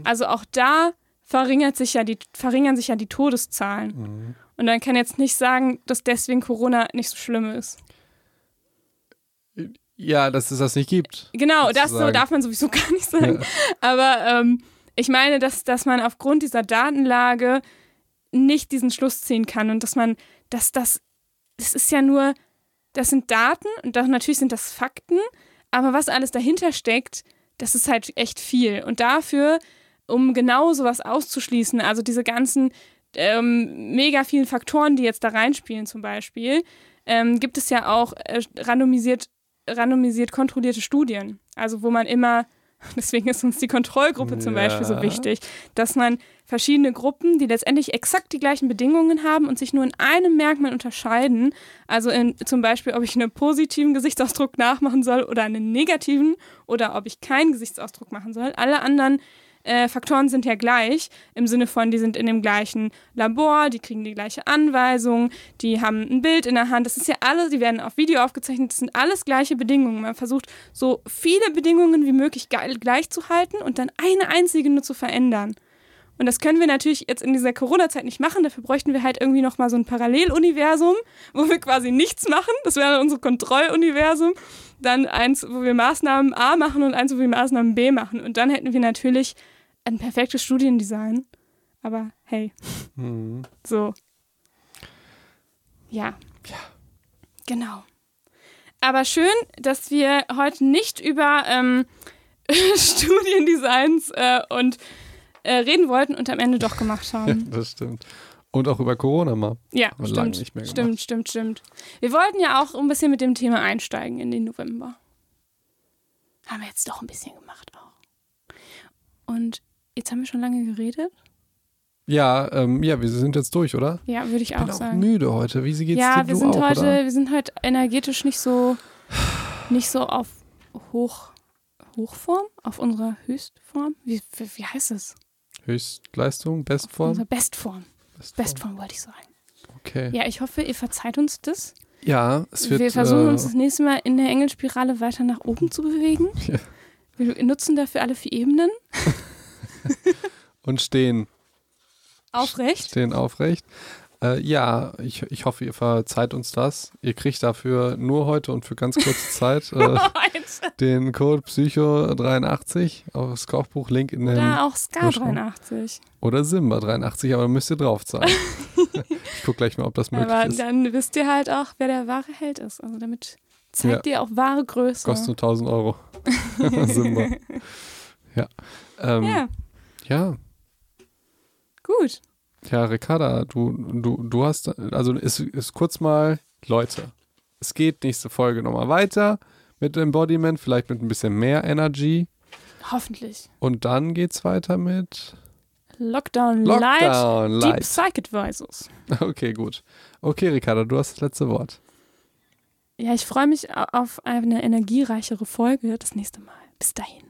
Also auch da verringert sich ja die, verringern sich ja die Todeszahlen. Und dann kann jetzt nicht sagen, dass deswegen Corona nicht so schlimm ist. Ja, dass es das nicht gibt. Genau, das so darf man sowieso gar nicht sagen. Ja. Aber ähm, ich meine, dass, dass man aufgrund dieser Datenlage nicht diesen Schluss ziehen kann und dass man, dass das, das ist ja nur, das sind Daten und das, natürlich sind das Fakten, aber was alles dahinter steckt, das ist halt echt viel. Und dafür, um genau sowas auszuschließen, also diese ganzen ähm, mega vielen Faktoren, die jetzt da reinspielen zum Beispiel, ähm, gibt es ja auch äh, randomisiert, randomisiert kontrollierte Studien. Also wo man immer, deswegen ist uns die Kontrollgruppe zum Ja. Beispiel so wichtig, dass man verschiedene Gruppen, die letztendlich exakt die gleichen Bedingungen haben und sich nur in einem Merkmal unterscheiden, also in, zum Beispiel, ob ich einen positiven Gesichtsausdruck nachmachen soll oder einen negativen oder ob ich keinen Gesichtsausdruck machen soll. Alle anderen äh, Faktoren sind ja gleich, im Sinne von, die sind in dem gleichen Labor, die kriegen die gleiche Anweisung, die haben ein Bild in der Hand. Das ist ja alles, die werden auf Video aufgezeichnet, das sind alles gleiche Bedingungen. Man versucht, so viele Bedingungen wie möglich gleich zu halten und dann eine einzige nur zu verändern. Und das können wir natürlich jetzt in dieser Corona-Zeit nicht machen. Dafür bräuchten wir halt irgendwie nochmal so ein Paralleluniversum, wo wir quasi nichts machen. Das wäre unser Kontrolluniversum. Dann eins, wo wir Maßnahmen A machen und eins, wo wir Maßnahmen B machen. Und dann hätten wir natürlich ein perfektes Studiendesign. Aber hey, Mhm. so. Ja. Ja. Genau. Aber schön, dass wir heute nicht über ähm, Studiendesigns äh, und äh, reden wollten und am Ende doch gemacht haben. Das stimmt. Und auch über Corona mal. Ja, lange stimmt. nicht mehr stimmt, stimmt, stimmt. Wir wollten ja auch ein bisschen mit dem Thema einsteigen in den November. Haben wir jetzt doch ein bisschen gemacht auch. Und jetzt haben wir schon lange geredet. Ja, ähm, ja, wir sind jetzt durch, oder? Ja, würde ich Ich bin auch auch sagen. müde heute. Wie geht's ja, dir? wir Du sind auch, heute, oder? wir sind heute energetisch nicht so, nicht so auf Hoch, Hochform, auf unserer Höchstform. Wie, wie, wie heißt es? Höchstleistung, Bestform? Unsere Bestform. Bestform. Bestform wollte ich sagen. Okay. Ja, ich hoffe, ihr verzeiht uns das. Ja, es wird. wir versuchen äh, uns das nächste Mal in der Engelspirale weiter nach oben zu bewegen. Ja. Wir nutzen dafür alle vier Ebenen. und stehen, Aufrecht. stehen aufrecht. Äh, ja, ich, ich hoffe, ihr verzeiht uns das. Ihr kriegt dafür nur heute und für ganz kurze Zeit äh, den Code Psycho83 aufs Kochbuch, Link in den. Oder auch Ska83. Oder Simba83, aber da müsst ihr drauf zahlen. ich guck gleich mal, ob das möglich Aber ist. dann wisst ihr halt auch, wer der wahre Held ist. Also damit zeigt ihr auch wahre Größe. Kostet nur 1000 Euro. Simba. Ja. Ähm, Ja, ja. gut. Ja, Ricarda, du, du, du hast, also ist, ist kurz mal, Leute, es geht nächste Folge nochmal weiter mit Embodiment, vielleicht mit ein bisschen mehr Energy. Hoffentlich. Und dann geht's weiter mit Lockdown, Light, Lockdown Deep Light. Psych Advisors. Okay, gut. Okay, Ricarda, du hast das letzte Wort. Ja, ich freue mich au- auf eine energiereichere Folge das nächste Mal. Bis dahin.